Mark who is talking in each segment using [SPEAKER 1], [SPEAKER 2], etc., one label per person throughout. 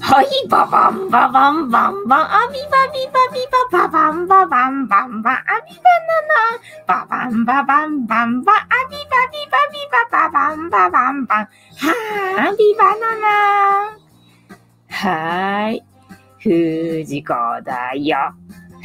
[SPEAKER 1] はい、ババンババンバンバン、アビバビバビバババンババンバンバン、アビバナナ、ババンババンバンバン、アビバビバビバババンババンバン、はー、ビバナナ。はーい、藤子だよ。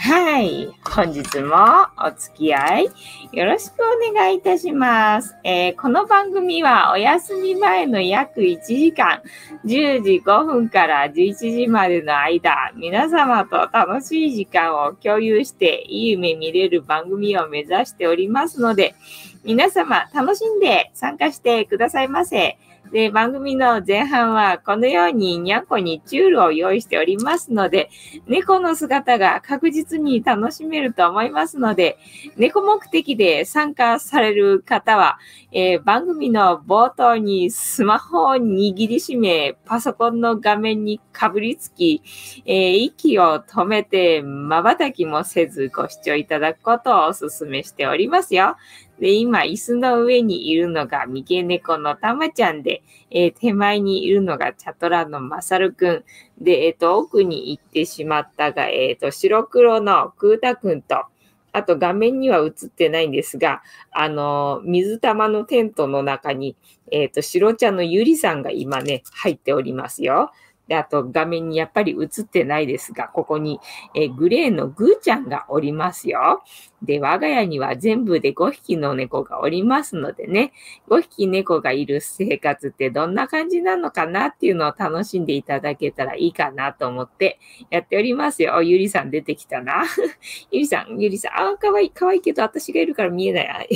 [SPEAKER 1] はい。本日もお付き合いよろしくお願いいたします。えー、この番組はお休み前の約1時間、10時5分から11時までの間、皆様と楽しい時間を共有していい夢見れる番組を目指しておりますので、皆様楽しんで参加してくださいませ。で、番組の前半はこのようににゃんこにチュールを用意しておりますので、猫の姿が確実に楽しめると思いますので、猫目的で参加される方は、えー、番組の冒頭にスマホを握りしめ、パソコンの画面にかぶりつき、えー、息を止めて瞬きもせずご視聴いただくことをお勧めしておりますよ。で、今、椅子の上にいるのが三毛猫のたまちゃんで、えー、手前にいるのがチャトラのまさるくん。で、えっ、ー、と、奥に行ってしまったが、えっ、ー、と、白黒のクータくんと、あと画面には映ってないんですが、あの、水玉のテントの中に、えっ、と、白茶のゆりさんが今ね、入っておりますよ。で、あと画面にやっぱり映ってないですが、ここに、えグレーのグーちゃんがおりますよ。で、我が家には全部で5匹の猫がおりますのでね、5匹猫がいる生活ってどんな感じなのかなっていうのを楽しんでいただけたらいいかなと思ってやっておりますよ。ゆりさん出てきたな。ゆりさん、ゆりさん、あ、かわいい、かわいいけど私がいるから見えない。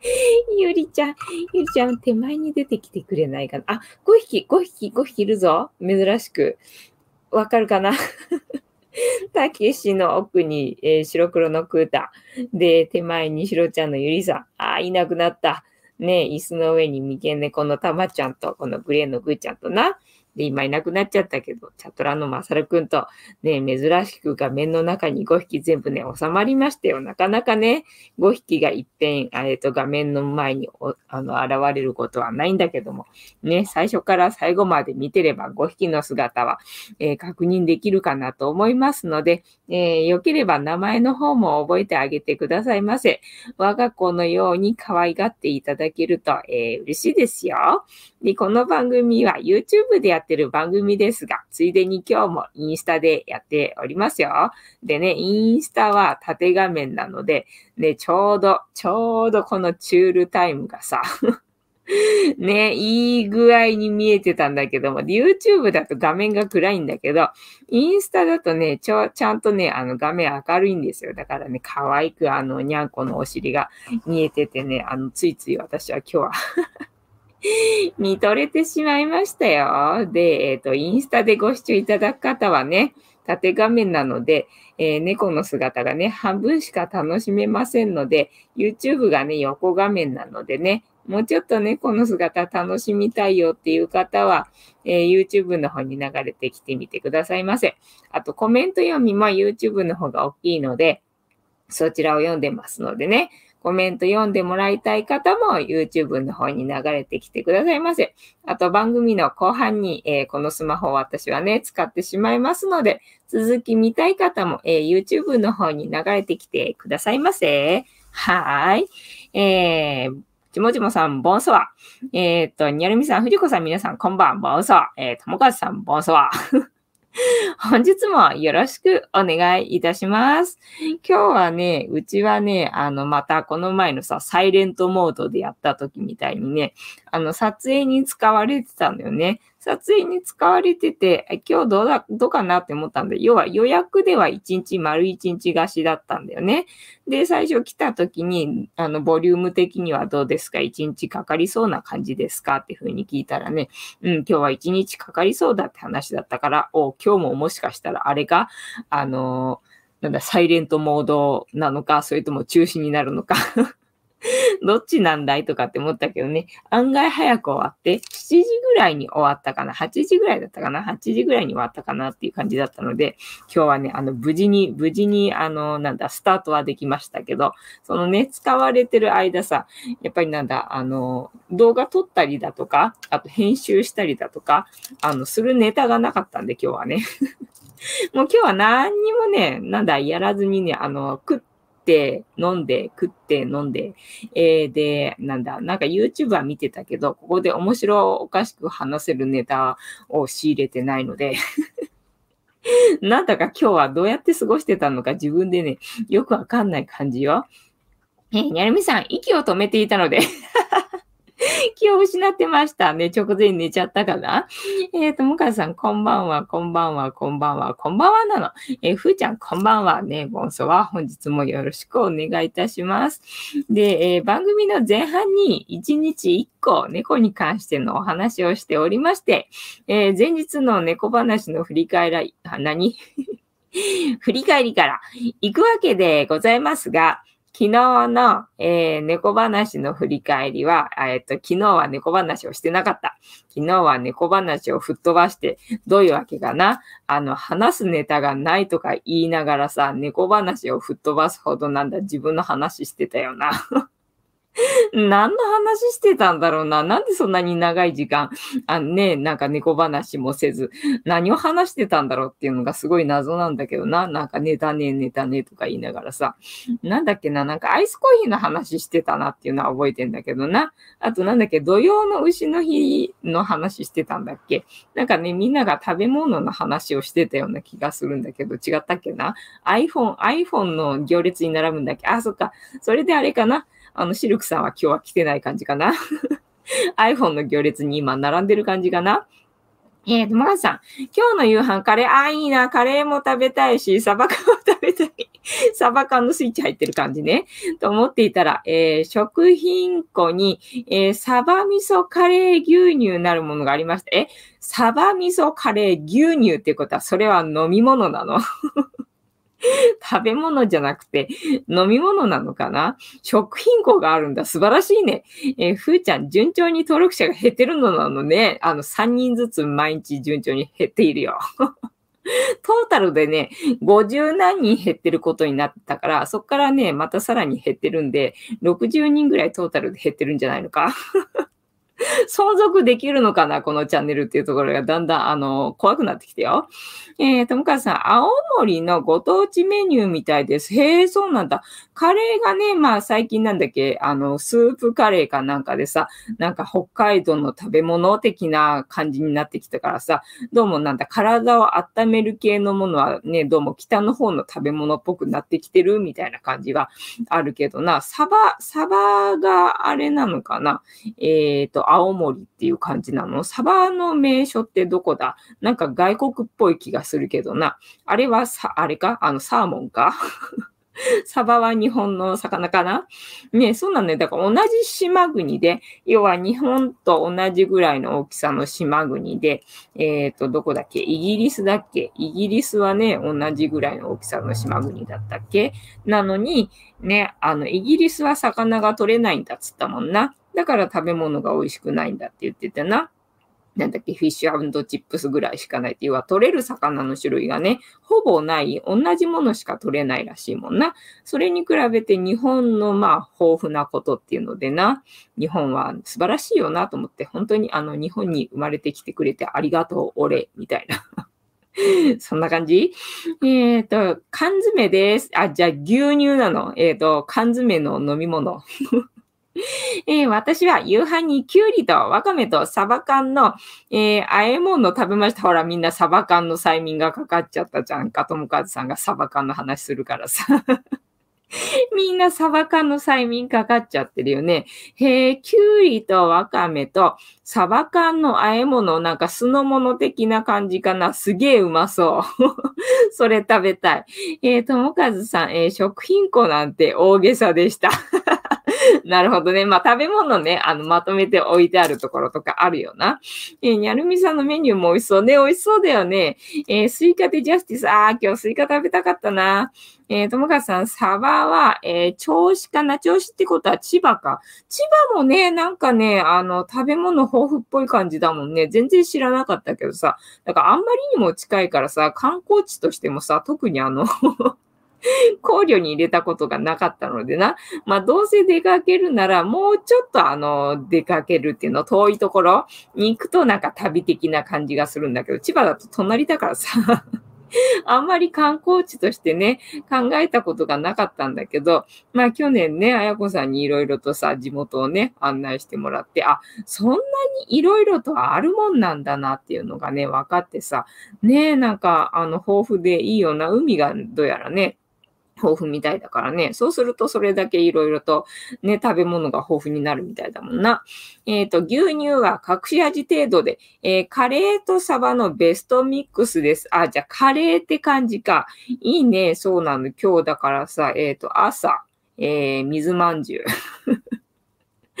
[SPEAKER 1] ゆりちゃん、ゆりちゃん、手前に出てきてくれないかな？あ、5匹、5匹、5匹いるぞ。珍しく。わかるかな？たけしの奥に、えー、白黒のクータ。で、手前にしろちゃんのゆりさん。あ、いなくなった。ね椅子の上に三毛猫のたまちゃんと、このグレーのグーちゃんとな。で、今いなくなっちゃったけど、チャトラのマサルくんと、ね、珍しく画面の中に5匹全部ね、収まりましたよ。なかなかね、5匹がいっぺん、えっと、画面の前にあの現れることはないんだけども、ね、最初から最後まで見てれば5匹の姿は、えー、確認できるかなと思いますので、えー、よければ名前の方も覚えてあげてくださいませ。我が子のように可愛がっていただけると、えー、嬉しいですよ。で、この番組は YouTube でやっててる番組ですが、ついでに今日もインスタでやっておりますよ。でね、インスタは縦画面なので、ね、ちょうど、ちょうどこのチュールタイムがさ、ね、いい具合に見えてたんだけども、YouTube だと画面が暗いんだけど、インスタだとね、ちょ、ちゃんとね、あの画面明るいんですよ。だからね、可愛くあの、にゃんこのお尻が見えててね、あの、ついつい私は今日は 見とれてしまいましたよ。で、えっ、ー、と、インスタでご視聴いただく方はね、縦画面なので、えー、猫の姿がね、半分しか楽しめませんので、YouTube がね、横画面なのでね、もうちょっと猫の姿楽しみたいよっていう方は、えー、YouTube の方に流れてきてみてくださいませ。あとコメント読みも YouTube の方が大きいので、そちらを読んでますのでね、コメント読んでもらいたい方も YouTube の方に流れてきてくださいませ。あと番組の後半に、えー、このスマホを私はね、使ってしまいますので、続き見たい方も、えー、YouTube の方に流れてきてくださいませ。はい。えー、ちもちもさん、ボンソワ。えっ、ー、と、にゃるみさん、ふじこさん、皆さん、こんばん、ボンソワ。えー、ともかずさん、ボンソワ。本日もよろしくお願いいたします。今日はね、うちはね、あの、またこの前のさ、サイレントモードでやった時みたいにね、あの、撮影に使われてたんだよね。撮影に使われてて、今日どうだ、どうかなって思ったんで、要は予約では1日丸1日貸しだったんだよね。で、最初来た時に、あの、ボリューム的にはどうですか ?1 日かかりそうな感じですか？っていうふうに聞いたらね、うん、今日は1日かかりそうだって話だったから、お、今日ももしかしたらあれが、あのなんだ、サイレントモードなのか、それとも中止になるのか？どっちなんだいとかって思ったけどね、案外早く終わって、7時ぐらいに終わったかな ?8 時ぐらいだったかな ?8 時ぐらいに終わったかなっていう感じだったので、今日はね、あの、無事に、無事に、あの、なんだ、スタートはできましたけど、そのね、使われてる間さ、やっぱりなんだ、あの、動画撮ったりだとか、あと編集したりだとか、あの、するネタがなかったんで、今日はね。もう今日は何にもね、なんだ、やらずにね、あの、食っって、飲んで、食って、飲んで、えー、で、なんだ、なんか YouTube は見てたけど、ここで面白おかしく話せるネタを仕入れてないので なんだか今日はどうやって過ごしてたのか自分でね、よくわかんない感じよ。え、にゃるみさん、息を止めていたので 気を失ってましたね。直前に寝ちゃったかな？えっ、ー、と、もかさん、こんばんは、こんばんは、こんばんは、こんばんはなの。えー、ふーちゃん、こんばんは。ね、ボンソは本日もよろしくお願いいたします。で、えー、番組の前半に1日1個猫に関してのお話をしておりまして、えー、前日の猫話の振り返ら、何？振り返りから行くわけでございますが、昨日の、えー、猫話の振り返りは、えっ、と、昨日は猫話をしてなかった。昨日は猫話を吹っ飛ばして、どういうわけかな？あの、話すネタがないとか言いながらさ、猫話を吹っ飛ばすほどなんだ自分の話してたよな。何の話してたんだろうな。なんでそんなに長い時間、あね、なんか猫話もせず、何を話してたんだろうっていうのがすごい謎なんだけどな。なんか寝たね、寝たねとか言いながらさ。なんだっけな、なんかアイスコーヒーの話してたなっていうのは覚えてんだけどな。あとなんだっけ、土曜の牛の日の話してたんだっけ。なんかね、みんなが食べ物の話をしてたような気がするんだけど、違ったっけな。iPhone、iPhone の行列に並ぶんだっけ。あ、そっか。それであれかな。あの、シルクさんは今日は来てない感じかな iPhone の行列に今並んでる感じかなえー、と、マさん、今日の夕飯、カレー、あ、いいな、カレーも食べたいし、サバ缶も食べたい。サバ缶のスイッチ入ってる感じね。と思っていたら、えー、食品庫に、えー、サバ味噌カレー牛乳なるものがありました。え、サバ味噌カレー牛乳っていうことは、それは飲み物なの 食べ物じゃなくて飲み物なのかな？食品庫があるんだ。素晴らしいね。えー、ふーちゃん、順調に登録者が減ってるのなのね。あの、3人ずつ毎日順調に減っているよ。トータルでね、50何人減ってることになったから、そっからね、またさらに減ってるんで、60人ぐらいトータルで減ってるんじゃないのか？存続できるのかなこのチャンネルっていうところがだんだん、あの、怖くなってきてよ。えー、ともかさん、青森のご当地メニューみたいです。へえ、そうなんだ。カレーがね、まあ最近なんだっけ、あの、スープカレーかなんかでさ、なんか北海道の食べ物的な感じになってきたからさ、どうもなんだ、体を温める系のものはね、どうも北の方の食べ物っぽくなってきてるみたいな感じがあるけどな、サバ、サバがあれなのかなえっ、ー、と、青森っていう感じなの？サバの名所ってどこだ？なんか外国っぽい気がするけどな。あれはさ、あれか？あの、サーモンか？サバは日本の魚かな？ねそうなんだよ。だから同じ島国で、要は日本と同じぐらいの大きさの島国で、えっ、ー、と、どこだっけ？イギリスだっけ？イギリスはね、同じぐらいの大きさの島国だったっけ？なのに、ね、あの、イギリスは魚が取れないんだっつったもんな。だから食べ物が美味しくないんだって言ってたな。なんだっけ、フィッシュアンドチップスぐらいしかないっていうは、取れる魚の種類がね、ほぼない、同じものしか取れないらしいもんな。それに比べて日本のまあ豊富なことっていうのでな、日本は素晴らしいよなと思って、本当にあの日本に生まれてきてくれてありがとう、俺、みたいな。そんな感じ？えっ、ー、と、缶詰です。あ、じゃあ牛乳なの。えっ、ー、と、缶詰の飲み物。えー、私は夕飯にきゅうりとわかめとサバ缶の、えー、あえ物食べました。ほら、みんなサバ缶の催眠がかかっちゃったじゃんか。ともかずさんがサバ缶の話するからさ。みんなサバ缶の催眠かかっちゃってるよね。へえ、きゅうりとわかめとサバ缶の和え物、なんか酢の物的な感じかな。すげえうまそう。それ食べたい。えー、ともかずさん、えー、食品庫なんて大げさでした。なるほどね。まあ、食べ物ね、あの、まとめて置いてあるところとかあるよな。えー、にゃるみさんのメニューも美味しそうね。美味しそうだよね。えー、スイカでジャスティス。ああ、今日スイカ食べたかったな。えー、ともかさん、サバは、えー、銚子かな？銚子ってことは千葉か。千葉もね、なんかね、あの、食べ物豊富っぽい感じだもんね。全然知らなかったけどさ。だかあんまりにも近いからさ、観光地としてもさ、特にあの 考慮に入れたことがなかったのでな。まあ、どうせ出かけるなら、もうちょっとあの、出かけるっていうの、遠いところに行くとなんか旅的な感じがするんだけど、千葉だと隣だからさ あんまり観光地としてね、考えたことがなかったんだけど、まあ去年ね、あやこさんにいろいろとさ、地元をね、案内してもらって、あ、そんなにいろいろとあるもんなんだなっていうのがね、分かってさ、ねえ、なんか、あの、豊富でいいような海がどうやらね、豊富みたいだからね。そうするとそれだけいろいろとね、食べ物が豊富になるみたいだもんな。えっ、ー、と、牛乳は隠し味程度で、えー、カレーとサバのベストミックスです。あ、じゃあカレーって感じか。いいね。そうなの。今日だからさ、えっ、ー、と、朝、えー、水まんじゅう。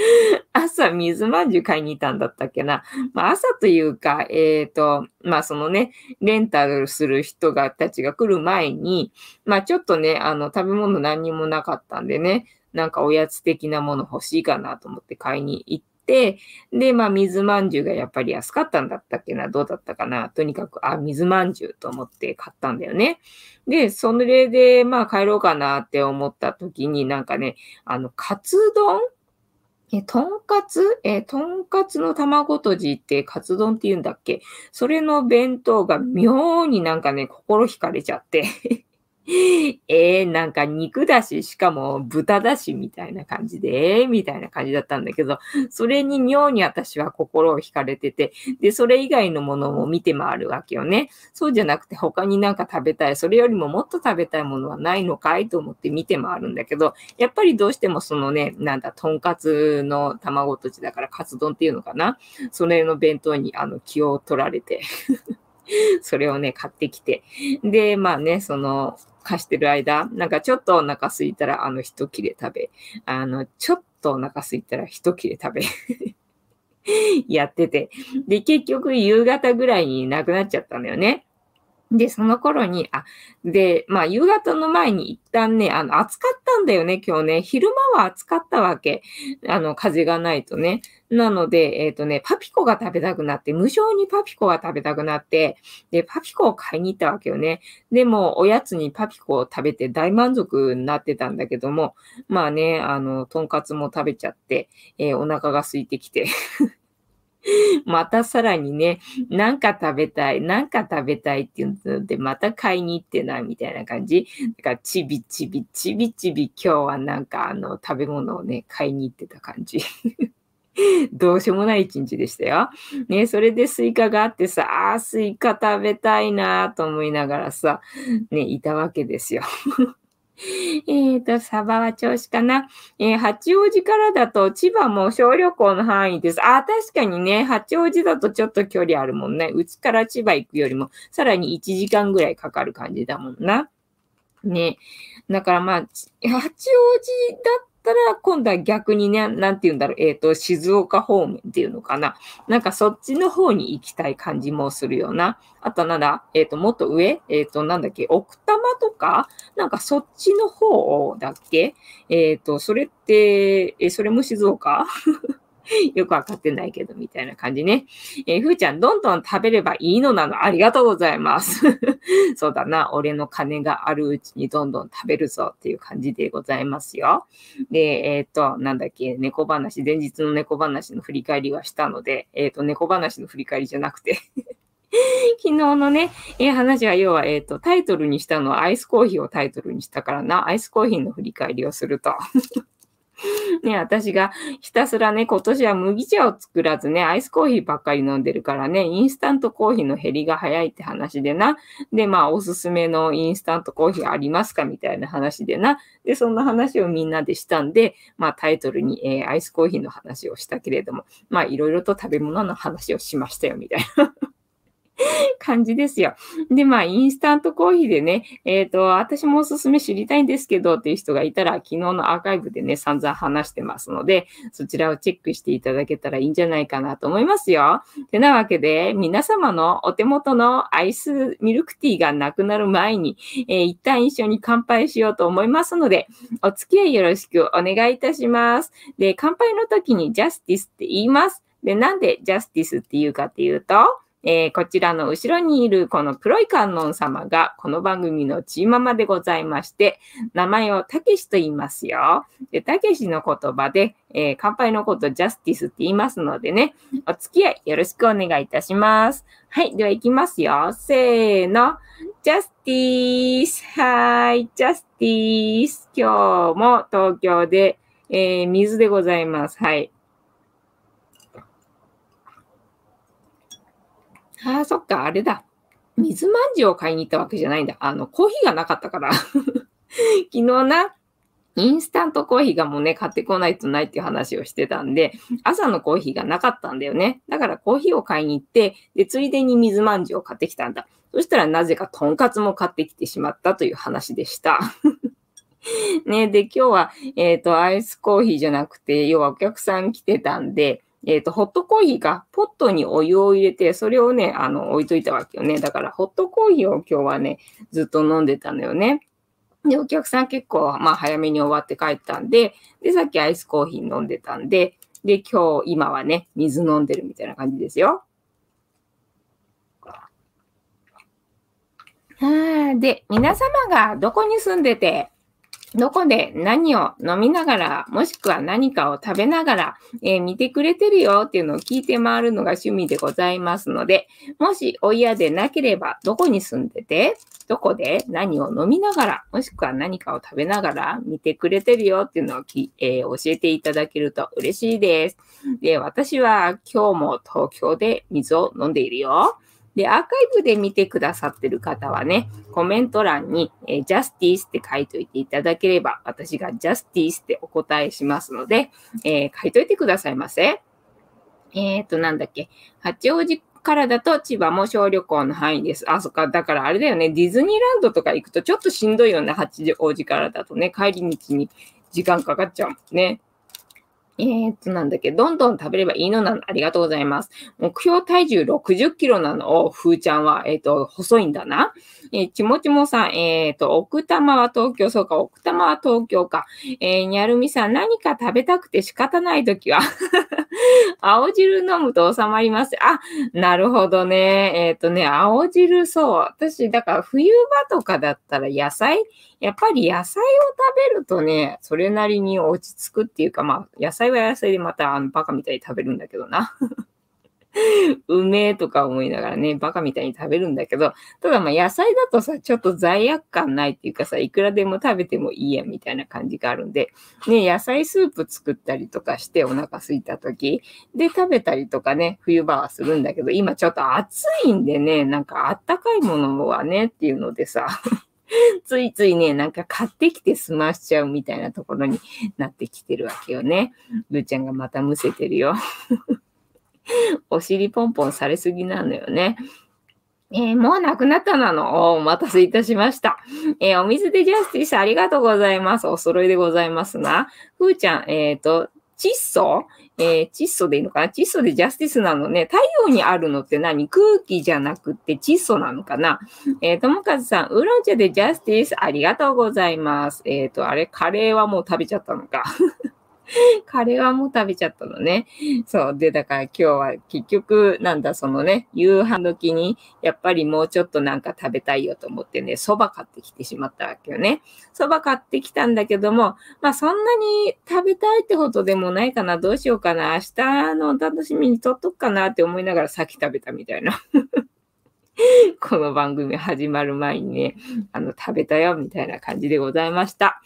[SPEAKER 1] 朝水まんじゅう買いに行ったんだったっけな。まあ、朝というか、えっ、ー、と、まあそのね、レンタルする人が、たちが来る前に、まあちょっとね、あの、食べ物何にもなかったんでね、なんかおやつ的なもの欲しいかなと思って買いに行って、で、まあ水まんじゅうがやっぱり安かったんだったっけな、どうだったかな。とにかく、あ、水まんじゅうと思って買ったんだよね。で、それで、まあ帰ろうかなって思った時になんかね、あの、カツ丼え、とんかつ？え、とんかつの卵とじってカツ丼って言うんだっけ？それの弁当が妙になんかね、心惹かれちゃって。えー、なんか肉だし、しかも豚だしみたいな感じで、みたいな感じだったんだけど、それに妙に私は心を惹かれてて、で、それ以外のものも見て回るわけよね。そうじゃなくて他になんか食べたい、それよりももっと食べたいものはないのかいと思って見て回るんだけど、やっぱりどうしてもそのね、なんだ、とんかつの卵とじだからカツ丼っていうのかな？それの弁当にあの気を取られて それをね、買ってきて。で、まあね、その、貸してる間、なんかちょっとお腹空いたら、あの、一切れ食べ、あの、ちょっとお腹空いたら一切れ食べ やってて。で、結局夕方ぐらいになくなっちゃったんだよね。で、その頃に、あ、で、まあ、夕方の前に一旦ね、あの、暑かったんだよね、今日ね。昼間は暑かったわけ。あの、風がないとね。なので、えっ、ー、とね、パピコが食べたくなって、無償にパピコが食べたくなって、で、パピコを買いに行ったわけよね。でも、おやつにパピコを食べて大満足になってたんだけども、まあね、あの、とんかつも食べちゃって、えー、お腹が空いてきて またさらにね、なんか食べたい、なんか食べたいっていうので、また買いに行ってないみたいな感じ。だから、ちびちび、ちびちび、今日はなんかあの、食べ物をね、買いに行ってた感じ。どうしようもない一日でしたよ。ね、それでスイカがあってさ、あ、スイカ食べたいなと思いながらさ、ね、いたわけですよ。えっ、と、サバは銚子かな？えー、八王子からだと千葉も小旅行の範囲です。あ、確かにね、八王子だとちょっと距離あるもんね。うちから千葉行くよりも、さらに1時間ぐらいかかる感じだもんな。ね。だからまあ、八王子だったら、今度は逆にね、なんて言うんだろう、えっ、ー、と、静岡方面っていうのかな。なんかそっちの方に行きたい感じもするよな。あとなんだ、えっ、ー、と、もっと上？えっ、ー、と、なんだっけ、奥多摩とか？なんかそっちの方だっけ？えっ、と、それって、えそれも静岡？よくわかってないけど、みたいな感じね。えー、ふーちゃん、どんどん食べればいいのなの。ありがとうございます。そうだな。俺の金があるうちにどんどん食べるぞっていう感じでございますよ。で、えっ、ー、と、なんだっけ、猫話、前日の猫話の振り返りはしたので、えっ、ー、と、猫話の振り返りじゃなくて 昨日のね、えー、話は要は、えっ、ー、と、タイトルにしたのはアイスコーヒーをタイトルにしたからな、アイスコーヒーの振り返りをすると ね、私がひたすらね、今年は麦茶を作らずね、アイスコーヒーばっかり飲んでるからね、インスタントコーヒーの減りが早いって話でな。で、まあ、おすすめのインスタントコーヒーありますかみたいな話でな。で、そんな話をみんなでしたんで、まあ、タイトルに、えー、アイスコーヒーの話をしたけれども、まあ、いろいろと食べ物の話をしましたよ、みたいな。感じですよ。で、まあ、インスタントコーヒーでね、えっ、ー、と、私もおすすめ知りたいんですけどっていう人がいたら、昨日のアーカイブでね、散々話してますので、そちらをチェックしていただけたらいいんじゃないかなと思いますよ。てなわけで、皆様のお手元のアイスミルクティーがなくなる前に、えー、一旦一緒に乾杯しようと思いますので、お付き合いよろしくお願いいたします。で、乾杯の時にジャスティスって言います。で、なんでジャスティスって言うかっていうと、えー、こちらの後ろにいるこの黒い観音様がこの番組のチーママでございまして、名前をたけしと言いますよ。で、たけしの言葉で、えー、乾杯のことジャスティスって言いますのでね、お付き合いよろしくお願いいたします。はい、では行きますよ。せーの。ジャスティースはい、ジャスティース今日も東京で、えー、水でございます。はい。ああ、そっか、あれだ。水まんじゅうを買いに行ったわけじゃないんだ。あの、コーヒーがなかったから。昨日な、インスタントコーヒーがもうね、買ってこないとないっていう話をしてたんで、朝のコーヒーがなかったんだよね。だからコーヒーを買いに行って、で、ついでに水まんじゅうを買ってきたんだ。そしたらなぜかとんかつも買ってきてしまったという話でした。ね、で、今日は、えっ、ー、と、アイスコーヒーじゃなくて、要はお客さん来てたんで、えっ、ー、と、ホットコーヒーがポットにお湯を入れて、それをね、あの、置いといたわけよね。だから、ホットコーヒーを今日はね、ずっと飲んでたのよね。で、お客さん結構、まあ、早めに終わって帰ったんで、で、さっきアイスコーヒー飲んでたんで、で、今日、今はね、水飲んでるみたいな感じですよ。はで、皆様がどこに住んでて、どこで何を飲みながら、もしくは何かを食べながら、えー、見てくれてるよっていうのを聞いて回るのが趣味でございますので、もしお嫌でなければ、どこに住んでて、どこで何を飲みながら、もしくは何かを食べながら見てくれてるよっていうのをき、えー、教えていただけると嬉しいです。で、私は今日も東京で水を飲んでいるよ。で、アーカイブで見てくださってる方はね、コメント欄に、えー、ジャスティースって書いといていただければ、私がジャスティースってお答えしますので、えー、書いといてくださいませ。えっ、ー、と、なんだっけ。八王子からだと千葉も小旅行の範囲です。あ、そっか。だからあれだよね。ディズニーランドとか行くとちょっとしんどいよね。八王子からだとね。帰り道に時間かかっちゃうもんね。えー、っと、なんだっけ、どんどん食べればいいのなの。ありがとうございます。目標体重60キロなのを、ふーちゃんは、えー、っと、細いんだな。えー、ちもちもさん、えー、っと、奥多摩は東京、そうか、奥多摩は東京か。えー、にゃるみさん、何か食べたくて仕方ないときは 青汁飲むと収まります。あ、なるほどね。えっ、とね、青汁、そう。私、だから冬場とかだったら野菜やっぱり野菜を食べるとね、それなりに落ち着くっていうか、まあ、野菜は野菜でまたあのバカみたいに食べるんだけどな。うめえとか思いながらね、バカみたいに食べるんだけど、ただまあ野菜だとさ、ちょっと罪悪感ないっていうかさ、いくらでも食べてもいいやみたいな感じがあるんで、ね、野菜スープ作ったりとかしてお腹空いた時で食べたりとかね、冬場はするんだけど、今ちょっと暑いんでね、なんかあったかいものはねっていうのでさ、ついついね、なんか買ってきて済ましちゃうみたいなところになってきてるわけよね。ルーちゃんがまたむせてるよ。お尻ポンポンされすぎなのよね。えー、もうなくなったなの？お待たせいたしました。えー、お水でジャスティスありがとうございます。お揃いでございますな。ふーちゃん、えっ、ー、と、窒素？え、窒素でいいのかな？窒素でジャスティスなのね。太陽にあるのって何？空気じゃなくって窒素なのかな？えー、ともかずさん、ウーロン茶でジャスティスありがとうございます。えっ、と、あれ、カレーはもう食べちゃったのか。カレーはもう食べちゃったのね。そう。で、だから今日は結局、なんだ、そのね、夕飯時に、やっぱりもうちょっとなんか食べたいよと思ってね、蕎麦買ってきてしまったわけよね。蕎麦買ってきたんだけども、まあそんなに食べたいってことでもないかな、どうしようかな、明日のお楽しみにとっとくかなって思いながら先食べたみたいな。この番組始まる前にね、あの、食べたよみたいな感じでございました。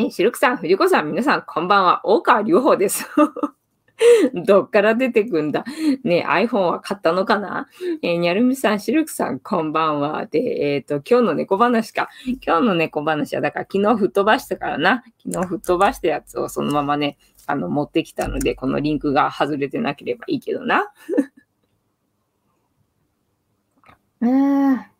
[SPEAKER 1] え、シルクさん、藤子さん、皆さん、こんばんは。大川隆法です。どっから出てくんだ？ね iPhone は買ったのかな？えー、にゃるみさん、シルクさん、こんばんは。で、えっ、ー、と、今日の猫話か。今日の猫話は、だから昨日吹っ飛ばしたからな。昨日吹っ飛ばしたやつをそのままね、あの、持ってきたので、このリンクが外れてなければいいけどな。うーん。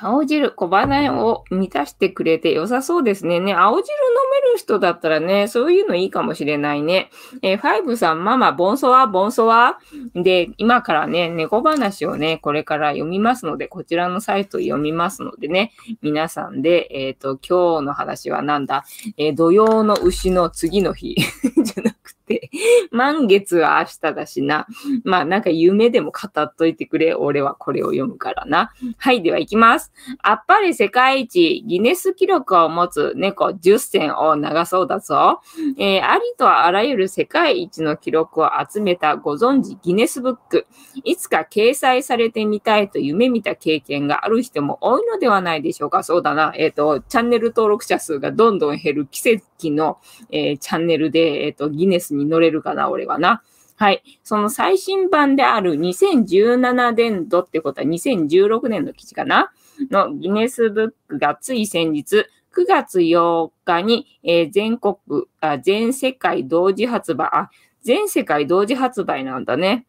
[SPEAKER 1] 青汁、小鼻を満たしてくれて良さそうですね。ね、青汁飲める人だったらね、そういうのいいかもしれないね。えー、ファイブさん、ママ、ボンソワ、ボンソワ。で、今からね、猫話をね、これから読みますので、こちらのサイト読みますのでね、皆さんで、えっ、ー、と、今日の話はなんだ、えー、土曜の牛の次の日 じゃなくて、満月は明日だしな。まあなんか夢でも語っといてくれ。俺はこれを読むからな。はい、では行きます。あっぱれ世界一ギネス記録を持つ猫10選を長そうだぞ。えー、ありとあらゆる世界一の記録を集めたご存知ギネスブック。いつか掲載されてみたいと夢見た経験がある人も多いのではないでしょうか。そうだな。えっ、ー、と、チャンネル登録者数がどんどん減る奇跡の、えー、チャンネルで、えっ、と、ギネスに乗れるかな、俺はな。はい。その最新版である2017年度ってことは2016年の記事かなのギネスブックがつい先日、9月8日に、えー、全国あ、全世界同時発売、あ、全世界同時発売なんだね。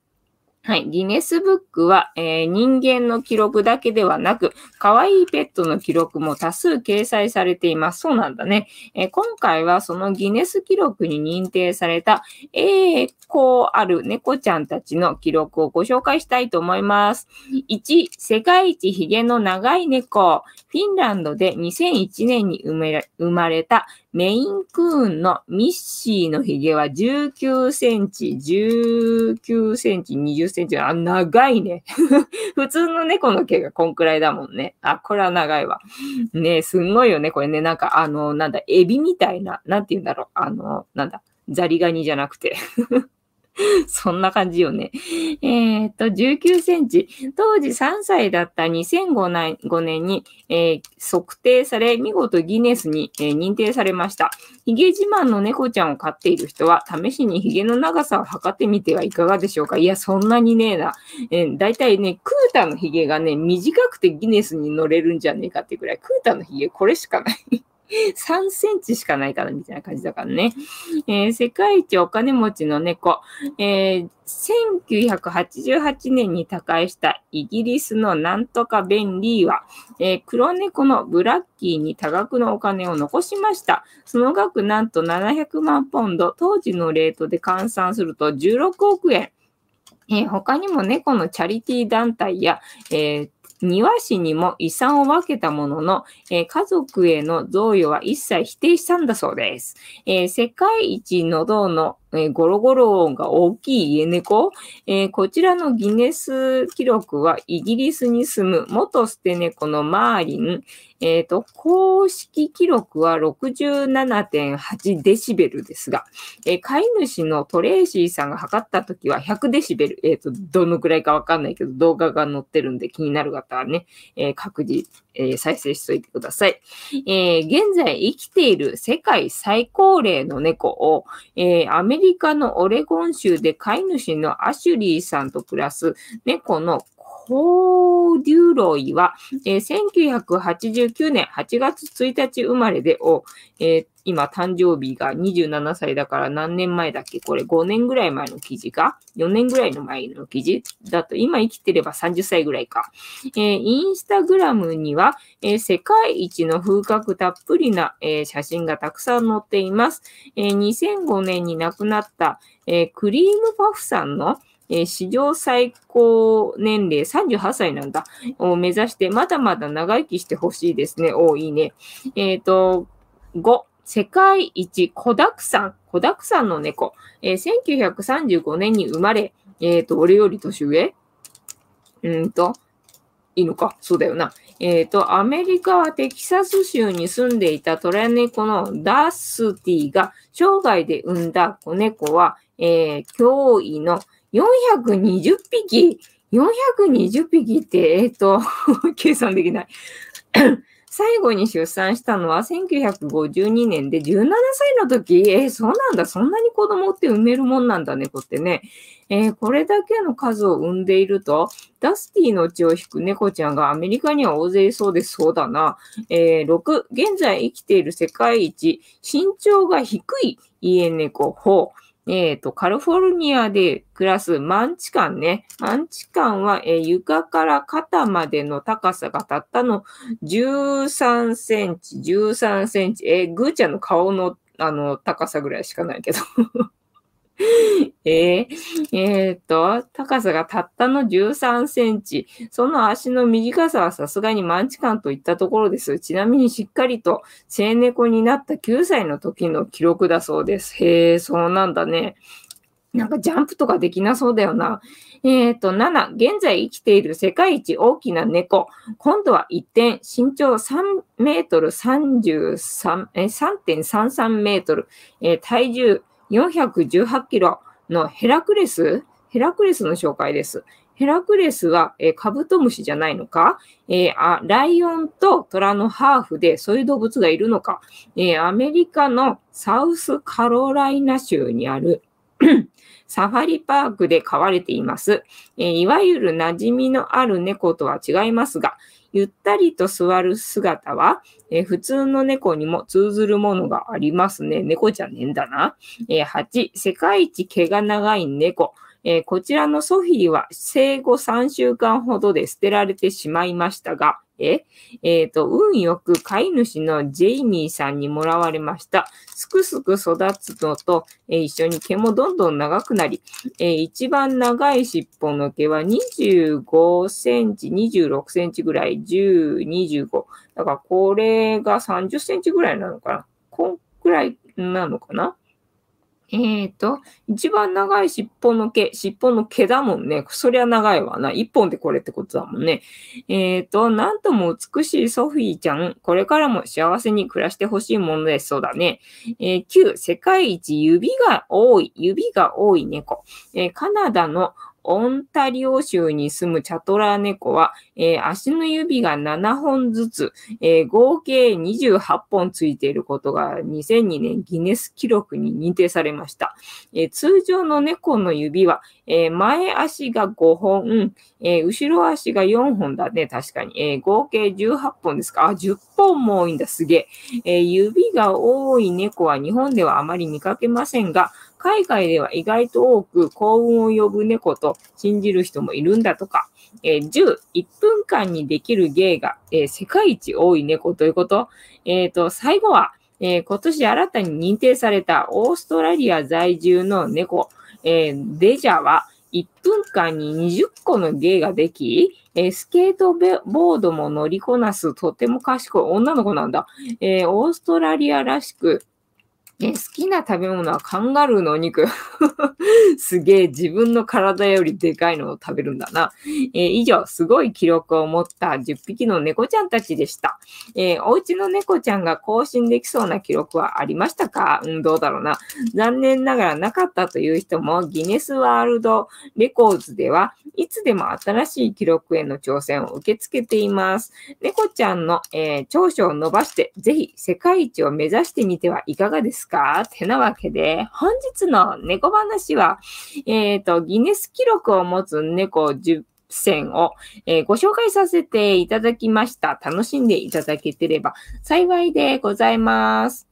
[SPEAKER 1] はい。ギネスブックは、えー、人間の記録だけではなく、可愛いペットの記録も多数掲載されています。そうなんだね。えー、今回はそのギネス記録に認定された、栄光ある猫ちゃんたちの記録をご紹介したいと思います。1、世界一ヒゲの長い猫。フィンランドで2001年に生まれたメインクーンのミッシーのヒゲは19センチ、19センチ、20センチ。あ、長いね。普通の猫の毛がこんくらいだもんね。あ、これは長いわ。ねすんごいよね。これね、なんかあの、なんだ、エビみたいな、なんて言うんだろう。あの、なんだ、ザリガニじゃなくて そんな感じよね。えっ、と、19センチ。当時3歳だった2005年 ,5 年に、えー、測定され、見事ギネスに、えー、認定されました。ヒゲ自慢の猫ちゃんを飼っている人は、試しにヒゲの長さを測ってみてはいかがでしょうかいや、そんなにねえな。えー、だいたいね、クータのヒゲがね、短くてギネスに乗れるんじゃねえかってくらい、クータのヒゲこれしかない 3センチしかないからみたいな感じだからね。えー、世界一お金持ちの猫。えー、1988年に他界したイギリスのなんとかベンリーは、えー、黒猫のブラッキーに多額のお金を残しました。その額なんと700万ポンド、当時のレートで換算すると16億円。えー、他にも猫のチャリティー団体や、えー、庭師にも遺産を分けたものの、えー、家族への贈与は一切否定したんだそうです。えー、世界一の銅のえー、ゴロゴロ音が大きい家猫、えー、こちらのギネス記録はイギリスに住む元捨て猫のマーリン、えっ、ー、と、公式記録は67.8デシベルですが、えー、飼い主のトレーシーさんが測った時は100デシベル、えっ、と、どのくらいかわかんないけど、動画が載ってるんで気になる方はね、え各自、え再生しといてください。え現在生きている世界最高齢の猫を、えアメリカのオレゴン州で飼い主のアシュリーさんと暮らす猫のコーデュロイは、えー、1989年8月1日生まれで、おえー、今誕生日が27歳だから何年前だっけ？これ5年ぐらい前の記事か ?4 年ぐらいの前の記事？だと今生きてれば30歳ぐらいか。えー、インスタグラムには、えー、世界一の風格たっぷりな、えー、写真がたくさん載っています。え2005年に亡くなった、えクリームパフさんのえー、史上最高年齢38歳なんだ。を目指して、まだまだ長生きしてほしいですね。おいいね。えっ、ー、と、5、世界一子だくさん、子だくさんの猫。えー、1935年に生まれ、えっ、ー、と、俺より年上？うんと、いいのか？そうだよな。えっ、ー、と、アメリカはテキサス州に住んでいたトラ猫のダスティが生涯で産んだ子猫は、えー、驚異の420匹 ?420 匹って、えっ、ー、と、計算できない。最後に出産したのは1952年で17歳の時、えー、そうなんだ、そんなに子供って産めるもんなんだね、こってね。えー、これだけの数を産んでいると、ダスティの血を引く猫ちゃんがアメリカには大勢いそうです。そうだな。えー、6、現在生きている世界一、身長が低い家猫、4。えっ、ー、と、カリフォルニアで暮らすマンチカンね。マンチカンは、えー、床から肩までの高さがたったの13センチ、13センチ。えー、ぐーちゃんの顔のあの高さぐらいしかないけど えー、えー、っと、高さがたったの13センチ。その足の短さはさすがにマンチカンといったところです。ちなみにしっかりと生猫になった9歳の時の記録だそうです。へえ、そうなんだね。なんかジャンプとかできなそうだよな。えっ、ー、と、7、現在生きている世界一大きな猫。今度は一点、身長3メートル33、え3.33メートル、えー、体重418キロのヘラクレス？ヘラクレスの紹介です。ヘラクレスは、えー、カブトムシじゃないのか、えー、あライオンとトラのハーフでそういう動物がいるのか、えー、アメリカのサウスカロライナ州にある サファリパークで飼われています。え、いわゆる馴染みのある猫とは違いますが、ゆったりと座る姿は、えー、普通の猫にも通ずるものがありますね。猫じゃねえんだな。えー、8、世界一毛が長い猫。えー、こちらのソフィーは生後3週間ほどで捨てられてしまいましたが、え、えっ、ー、と、運よく飼い主のジェイミーさんにもらわれました。すくすく育つのと、えー、一緒に毛もどんどん長くなり、えー、一番長い尻尾の毛は25センチ、26センチぐらい、10、25。だからこれが30センチぐらいなのかな？こんくらいなのかな？えっ、ー、と、一番長い尻尾の毛、尻尾の毛だもんね。そりゃ長いわな。一本でこれってことだもんね。えっ、ー、と、なんとも美しいソフィーちゃん。これからも幸せに暮らしてほしいものです。そうだね。えー、9、世界一指が多い、指が多い猫。えー、カナダのオンタリオ州に住むチャトラ猫は、えー、足の指が7本ずつ、えー、合計28本ついていることが2002年ギネス記録に認定されました。えー、通常の猫の指は、え前足が5本、え後ろ足が4本だね、確かに。え合計18本ですかあ、10本も多いんだ、すげええ指が多い猫は日本ではあまり見かけませんが、海外では意外と多く幸運を呼ぶ猫と信じる人もいるんだとか。えー、10、1分間にできる芸が、えー、世界一多い猫ということ。えっ、ー、と、最後は、えー、今年新たに認定されたオーストラリア在住の猫、えー、デジャは1分間に20個の芸ができ、えー、スケートボードも乗りこなすとても賢い女の子なんだ。えー、オーストラリアらしく、好きな食べ物はカンガルーのお肉。すげえ自分の体よりでかいのを食べるんだな。えー、以上、すごい記録を持った10匹の猫ちゃんたちでした。えー、お家の猫ちゃんが更新できそうな記録はありましたか？うん、どうだろうな。残念ながらなかったという人も、ギネスワールドレコーズではいつでも新しい記録への挑戦を受け付けています。猫ちゃんの、えー、長所を伸ばして、ぜひ世界一を目指してみてはいかがですか？か？てなわけで、本日の猫話は、えっ、ー、と、ギネス記録を持つ猫10選を、えー、ご紹介させていただきました。楽しんでいただけてれば幸いでございます。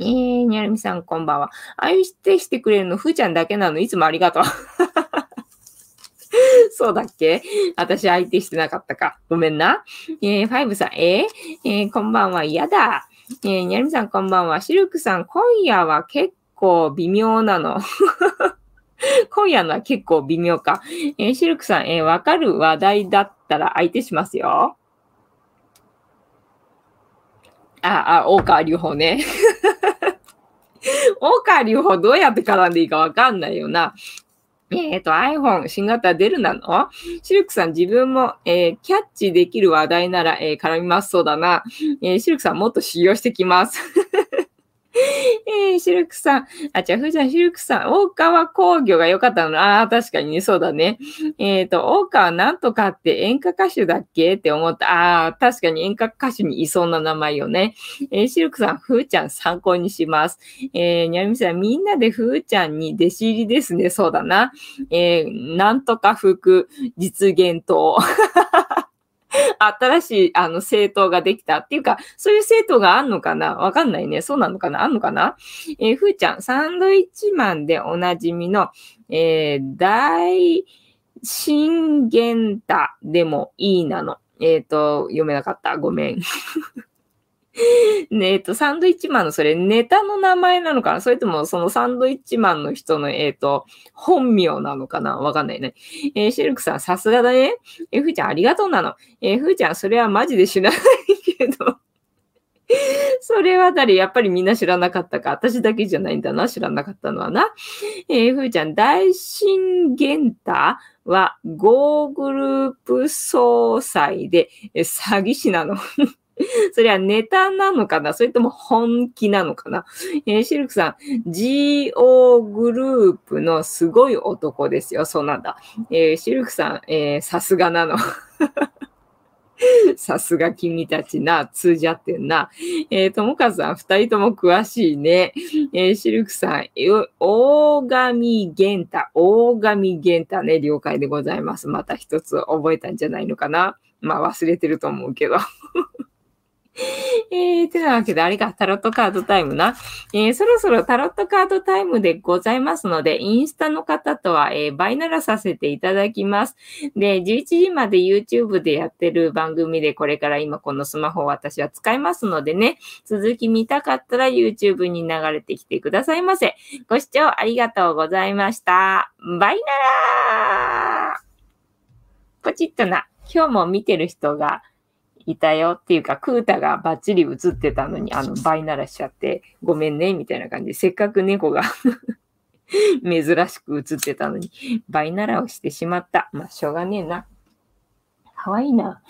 [SPEAKER 1] えー、にゃるみさんこんばんは。愛してしてくれるの、ふーちゃんだけなの、いつもありがとう。そうだっけ？私相手してなかったか。ごめんな。えー、ファイブさん、えー、えー、こんばんは、嫌だ。えー、にゃみさんこんばんは。シルクさん、今夜は結構微妙なの。今夜のは結構微妙か。えー、シルクさん、えー、わかる話題だったら相手しますよ。あ、あ、大川隆法ね。大川隆法どうやって絡んでいいかわかんないよな。えっ、ー、と、iPhone 新型出るなの？シルクさん自分も、えー、キャッチできる話題なら、えー、絡みますそうだな。えー、シルクさんもっと使用してきます。えー、シルクさん。あ、じゃあ、ふーちゃん、シルクさん。大川工業が良かったの。ああ、確かにね、そうだね。えっ、ー、と、大川なんとかって演歌歌手だっけ？って思った。ああ、確かに演歌歌手にいそうな名前よね。えー、シルクさん、ふーちゃん参考にします。えー、にゃみさん、みんなでふーちゃんに弟子入りですね。そうだな。えー、なんとか服実現党。新しい、あの、政党ができたっていうか、そういう政党があんのかな？わかんないね。そうなのかな？あんのかな？えー、ふーちゃん、サンドイッチマンでおなじみの、えー、大、信玄太でもいいなの。えっ、ー、と、読めなかった。ごめん。ねえっと、サンドイッチマンのそれネタの名前なのかな？それともそのサンドイッチマンの人の、えっ、ー、と、本名なのかな？わかんないね。えー、シルクさん、さすがだね。えー、ふーちゃん、ありがとうなの。えー、ふーちゃん、それはマジで知らないけど。それは誰？やっぱりみんな知らなかったか。私だけじゃないんだな。知らなかったのはな。えー、ふーちゃん、大神玄太は、ゴーグループ総裁で、え詐欺師なの。それはネタなのかな？それとも本気なのかな？えー、シルクさん、GO グループのすごい男ですよ。そうなんだ。えー、シルクさん、さすがなの。さすが君たちな、通じ合ってんな。えー、ともかさん、二人とも詳しいね。えー、シルクさん、大神玄太、大神玄太ね、了解でございます。また一つ覚えたんじゃないのかな？まあ忘れてると思うけど。えー、てなわけで、あれがタロットカードタイムな。えー、そろそろタロットカードタイムでございますので、インスタの方とは、えー、倍ならさせていただきます。で、11時まで YouTube でやってる番組で、これから今このスマホを私は使いますのでね、続き見たかったら YouTube に流れてきてくださいませ。ご視聴ありがとうございました。バイならポチッとな。今日も見てる人がいたよっていうか、クータがバッチリ映ってたのに、あの、倍鳴らしちゃって、ごめんね、みたいな感じで、せっかく猫が 珍しく映ってたのに、倍鳴らをしてしまった。まあ、しょうがねえな。かわいいな。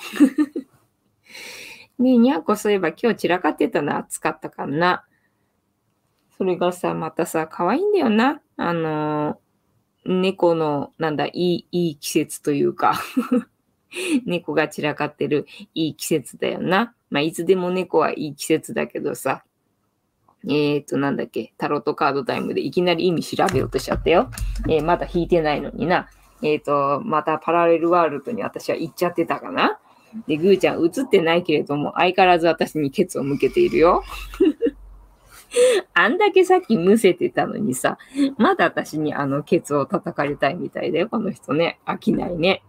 [SPEAKER 1] ねえ、にゃんこそういえば今日散らかってたな。暑かったかな。それがさ、またさ、かわいいんだよな。あのー、猫の、なんだ、いい、いい季節というか 猫が散らかってるいい季節だよな。まあ、いつでも猫はいい季節だけどさ。えっ、ー、と、なんだっけ、タロットカードタイムでいきなり意味調べようとしちゃったよ。えー、まだ引いてないのにな。えっ、ー、と、またパラレルワールドに私は行っちゃってたかな。で、ぐーちゃん映ってないけれども、相変わらず私にケツを向けているよ。あんだけさっきむせてたのにさ、まだ私にあのケツを叩かれたいみたいだよ、この人ね。飽きないね。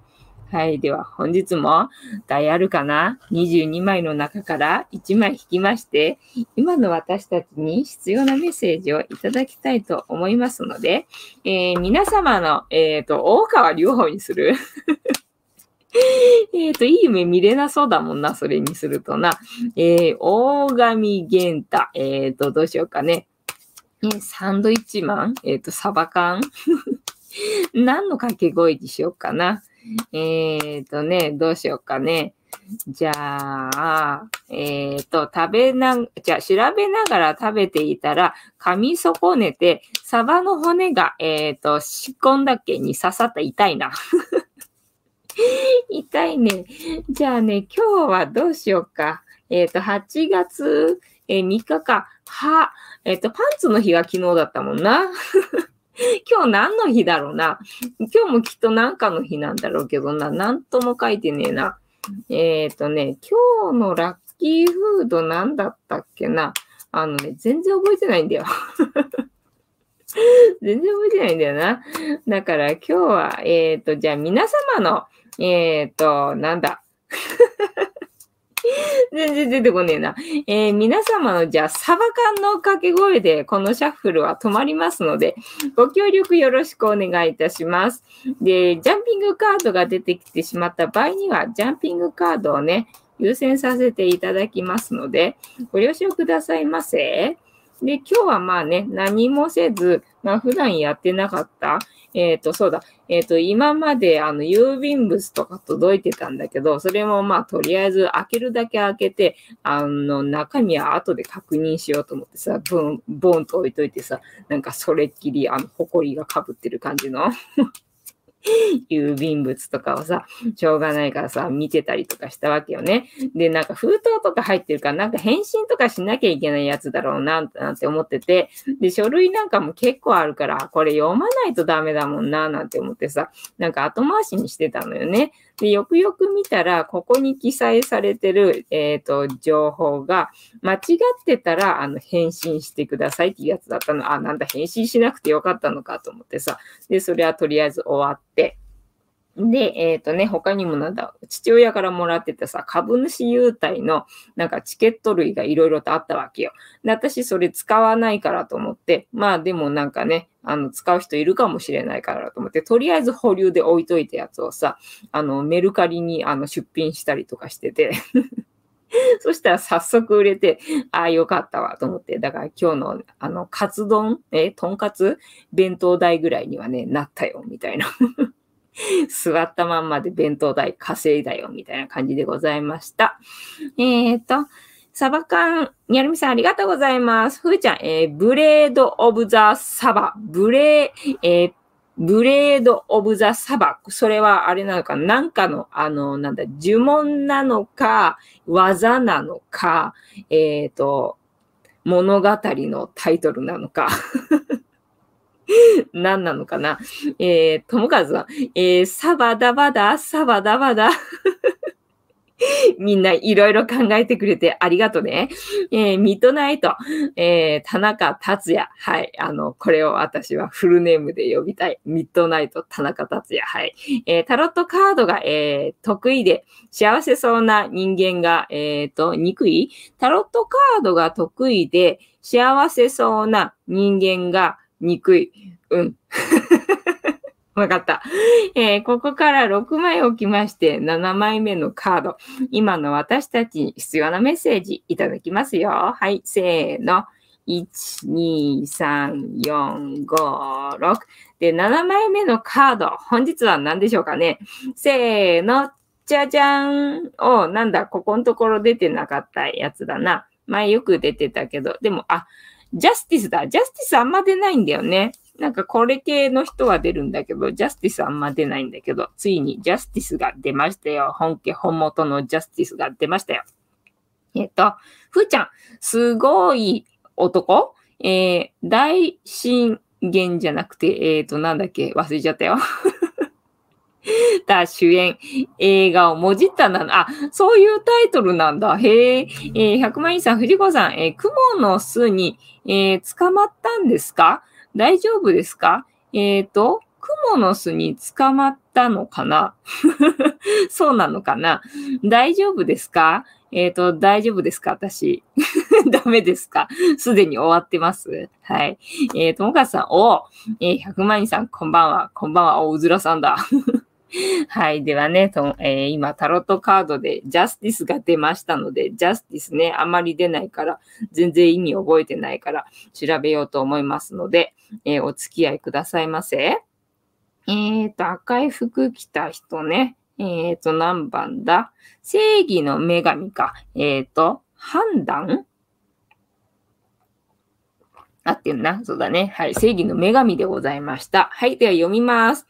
[SPEAKER 1] はい。では、本日も、題あるかな ?22 枚の中から1枚引きまして、今の私たちに必要なメッセージをいただきたいと思いますので、えー、皆様の、えっ、ー、と、大川両方にする えっと、いい夢見れなそうだもんな、それにするとな。えー、大神玄太。えっ、ー、と、どうしようかね。えサンドイッチマン？えっ、ー、と、サバ缶？何の掛け声にしようかな。えっ、ー、とね、どうしようかね。じゃあ、えっ、ー、と、食べな、じゃあ、調べながら食べていたら、噛み損ねて、サバの骨が、えっ、ー、と、仕込んだっけに刺さった痛いな。痛いね。じゃあね、今日はどうしようか。えっ、ー、と、8月、えー、3日か。は、えっ、と、パンツの日が昨日だったもんな。今日何の日だろうな。今日もきっと何かの日なんだろうけどな。なんとも書いてねえな。えっ、ー、とね、今日のラッキーフード何だったっけな。あのね、全然覚えてないんだよ。全然覚えてないんだよな。だから今日は、えっ、ー、と、じゃあ皆様の、えっ、ー、と、なんだ。全然出てこねえな。えー、皆様のじゃあ、サバ缶の掛け声でこのシャッフルは止まりますので、ご協力よろしくお願いいたします。で、ジャンピングカードが出てきてしまった場合には、ジャンピングカードをね、優先させていただきますので、ご了承くださいませ。で、今日はまあね、何もせず、まあ普段やってなかった、えっ、ー、と、そうだ、えっ、ー、と、今まであの、郵便物とか届いてたんだけど、それもまあ、とりあえず開けるだけ開けて、あの、中身は後で確認しようと思ってさ、ボン、ボンと置いといてさ、なんかそれっきり、あの、埃がかぶってる感じの。郵便物とかをさ、しょうがないからさ、見てたりとかしたわけよね。で、なんか封筒とか入ってるから、なんか返信とかしなきゃいけないやつだろうな、なんて思ってて、で、書類なんかも結構あるから、これ読まないとダメだもんな、なんて思ってさ、なんか後回しにしてたのよね。で、よくよく見たら、ここに記載されてる、えっ、ー、と、情報が、間違ってたら、あの、返信してくださいっていうやつだったの。あ、なんだ、返信しなくてよかったのかと思ってさ。で、それはとりあえず終わって、で、えっ、ー、とね、他にもなんだ、父親からもらってたさ、株主優待のなんかチケット類がいろいろとあったわけよ。で、私それ使わないからと思って、まあでもなんかね、あの、使う人いるかもしれないからと思って、とりあえず保留で置いといたやつをさ、あの、メルカリにあの出品したりとかしてて そしたら早速売れて、ああ、よかったわと思って。だから今日の、あの、カツ丼、え、とんかつ弁当代ぐらいにはね、なったよ、みたいな 座ったまんまで弁当代稼いだよ、みたいな感じでございました。えっ、ー、と、サバ缶、にゃるみさんありがとうございます。ふーちゃん、えー、ブレード・オブ・ザ・サバ。ブレー、えー、ブレード・オブ・ザ・サバ。それはあれなのかなんかの、あの、なんだ、呪文なのか、技なのか、えっ、ー、と、物語のタイトルなのか 何なのかな？えー、ともかずは、えー、サバダバダ、サバダバダ。みんないろいろ考えてくれてありがとうね。えー、ミッドナイト、えー、田中達也。はい。あの、これを私はフルネームで呼びたい。ミッドナイト田中達也。はい。えー、タロットカードが、えー、得意で幸せそうな人間が、えっ、ー、と、憎い？タロットカードが得意で幸せそうな人間が憎い。うん。わかった。えー、ここから6枚置きまして、7枚目のカード。今の私たちに必要なメッセージいただきますよ。はい、せーの。1、2、3、4、5、6。で、7枚目のカード。本日は何でしょうかね。せーの。じゃじゃん。お、なんだ、ここのところ出てなかったやつだな。前よく出てたけど、でも、あ、ジャスティスだ。ジャスティスあんま出ないんだよね。なんかこれ系の人は出るんだけど、ジャスティスあんま出ないんだけど、ついにジャスティスが出ましたよ。本家本元のジャスティスが出ましたよ。えっと、ふーちゃん、すごい男？えー、大震源じゃなくて、えっ、ー、と、なんだっけ？忘れちゃったよ。た主演、映画をもじったな、あ、そういうタイトルなんだ。へえ、えー、100万円さん、藤子さん、えー、雲の巣に、えー、捕まったんですか？大丈夫ですか？えっ、ー、と、雲の巣に捕まったのかな？そうなのかな？大丈夫ですか？えっ、ー、と、大丈夫ですか？私。ダメですか？すでに終わってますはい。えー、ともかさん、おえー、100万人さん、こんばんは。こんばんは。お、うずらさんだ。はい。ではね、とえー、今、タロットカードでジャスティスが出ましたので、ジャスティスね、あまり出ないから、全然意味覚えてないから、調べようと思いますので、えー、お付き合いくださいませ。えっ、ー、と、赤い服着た人ね。えっ、ー、と、何番だ？正義の女神か。えっ、ー、と、判断？合ってるな？そうだね。はい。正義の女神でございました。はい。では読みます。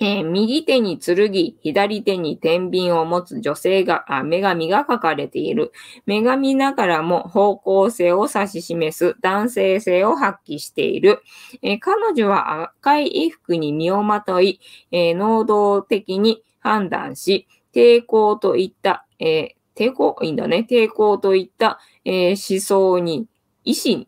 [SPEAKER 1] えー、右手に剣、左手に天秤を持つ女性が、あ、女神が書かれている。女神ながらも方向性を指し示す男性性を発揮している。えー、彼女は赤い衣服に身をまとい、えー、能動的に判断し、抵抗といった、え抵抗、いいんだね。抵抗といった、え思想に、意志、ん？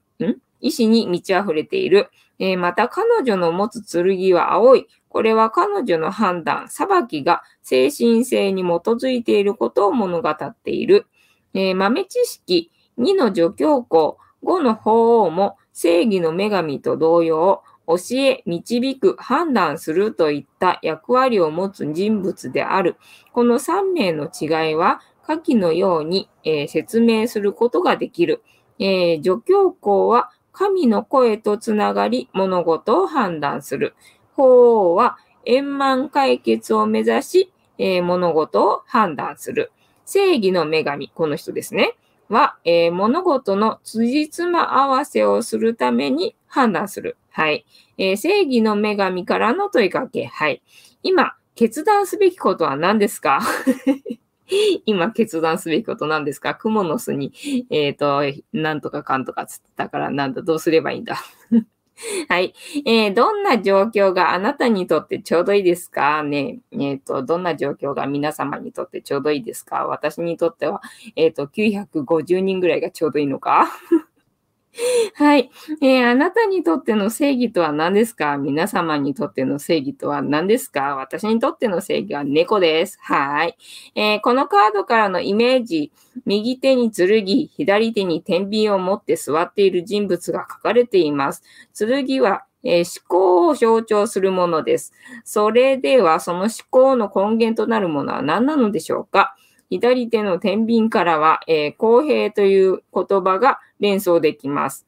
[SPEAKER 1] 意志に満ち溢れている。えまた彼女の持つ剣は青い。これは彼女の判断、裁きが精神性に基づいていることを物語っている。えー、豆知識2の助教皇、5の法王も正義の女神と同様、教え、導く、判断するといった役割を持つ人物である。この3名の違いは、下記のように、えー、説明することができる。えー、助教皇は神の声とつながり物事を判断する。法は円満解決を目指し、えー、物事を判断する。正義の女神、この人ですね。は、えー、物事の辻褄合わせをするために判断する。はい。えー、正義の女神からの問いかけ。はい。今、決断すべきことは何ですか？今決断すべきことなんですか？クモの巣に、えっ、ー、と、なんとかかんとかつってたから、なんだ、どうすればいいんだ？はい。えー、どんな状況があなたにとってちょうどいいですか？ね。えっ、ー、と、どんな状況が皆様にとってちょうどいいですか？私にとっては、えっ、ー、と、950人ぐらいがちょうどいいのか？はい、えー。あなたにとっての正義とは何ですか？皆様にとっての正義とは何ですか？私にとっての正義は猫です。はい、えー、このカードからのイメージ、右手に剣、左手に天秤を持って座っている人物が書かれています。剣はえー、思考を象徴するものです。それでは、その思考の根源となるものは何なのでしょうか？左手の天秤からは、えー、公平という言葉が連想できます。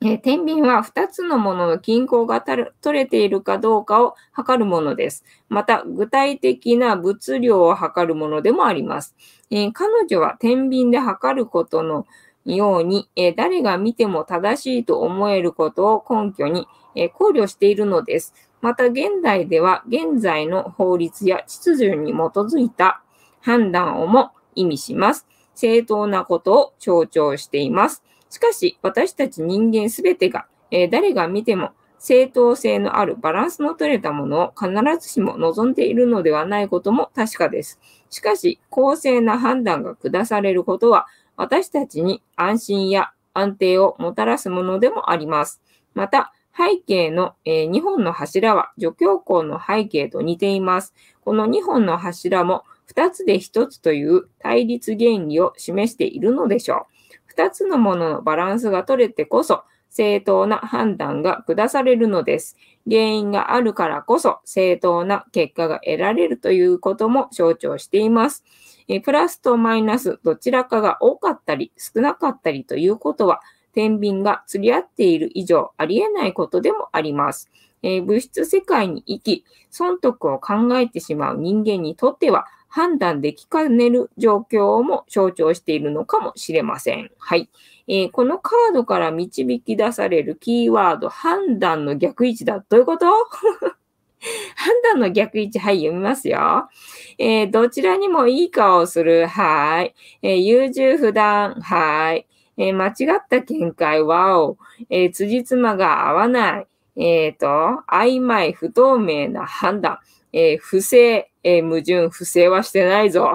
[SPEAKER 1] えー、天秤は2つのものの均衡が取れているかどうかを測るものです。また、具体的な物量を測るものでもあります。えー、彼女は天秤で測ることのように、えー、誰が見ても正しいと思えることを根拠に、え考慮しているのです。また、現代では現在の法律や秩序に基づいた判断をも意味します。正当なことを象徴しています。しかし、私たち人間すべてが、えー、誰が見ても正当性のあるバランスの取れたものを必ずしも望んでいるのではないことも確かです。しかし、公正な判断が下されることは、私たちに安心や安定をもたらすものでもあります。また、背景の、えー、2本の柱は除教皇の背景と似ています。この2本の柱も2つで1つという対立原理を示しているのでしょう。2つのもののバランスが取れてこそ、正当な判断が下されるのです。原因があるからこそ正当な結果が得られるということも象徴しています。えプラスとマイナスどちらかが多かったり少なかったりということは、天秤が釣り合っている以上ありえないことでもあります。えー、物質世界に生き、損得を考えてしまう人間にとっては、判断できかねる状況も象徴しているのかもしれません。はい。えー、このカードから導き出されるキーワード、判断の逆位置だ。どういうこと？判断の逆位置、はい、読みますよ。えー、どちらにもいい顔をする。はい。えー、優柔不断。はい。えー、間違った見解。わお。えー、辻褄が合わない。えっ、と、曖昧、不透明な判断。え不正。えー、矛盾、不正はしてないぞ。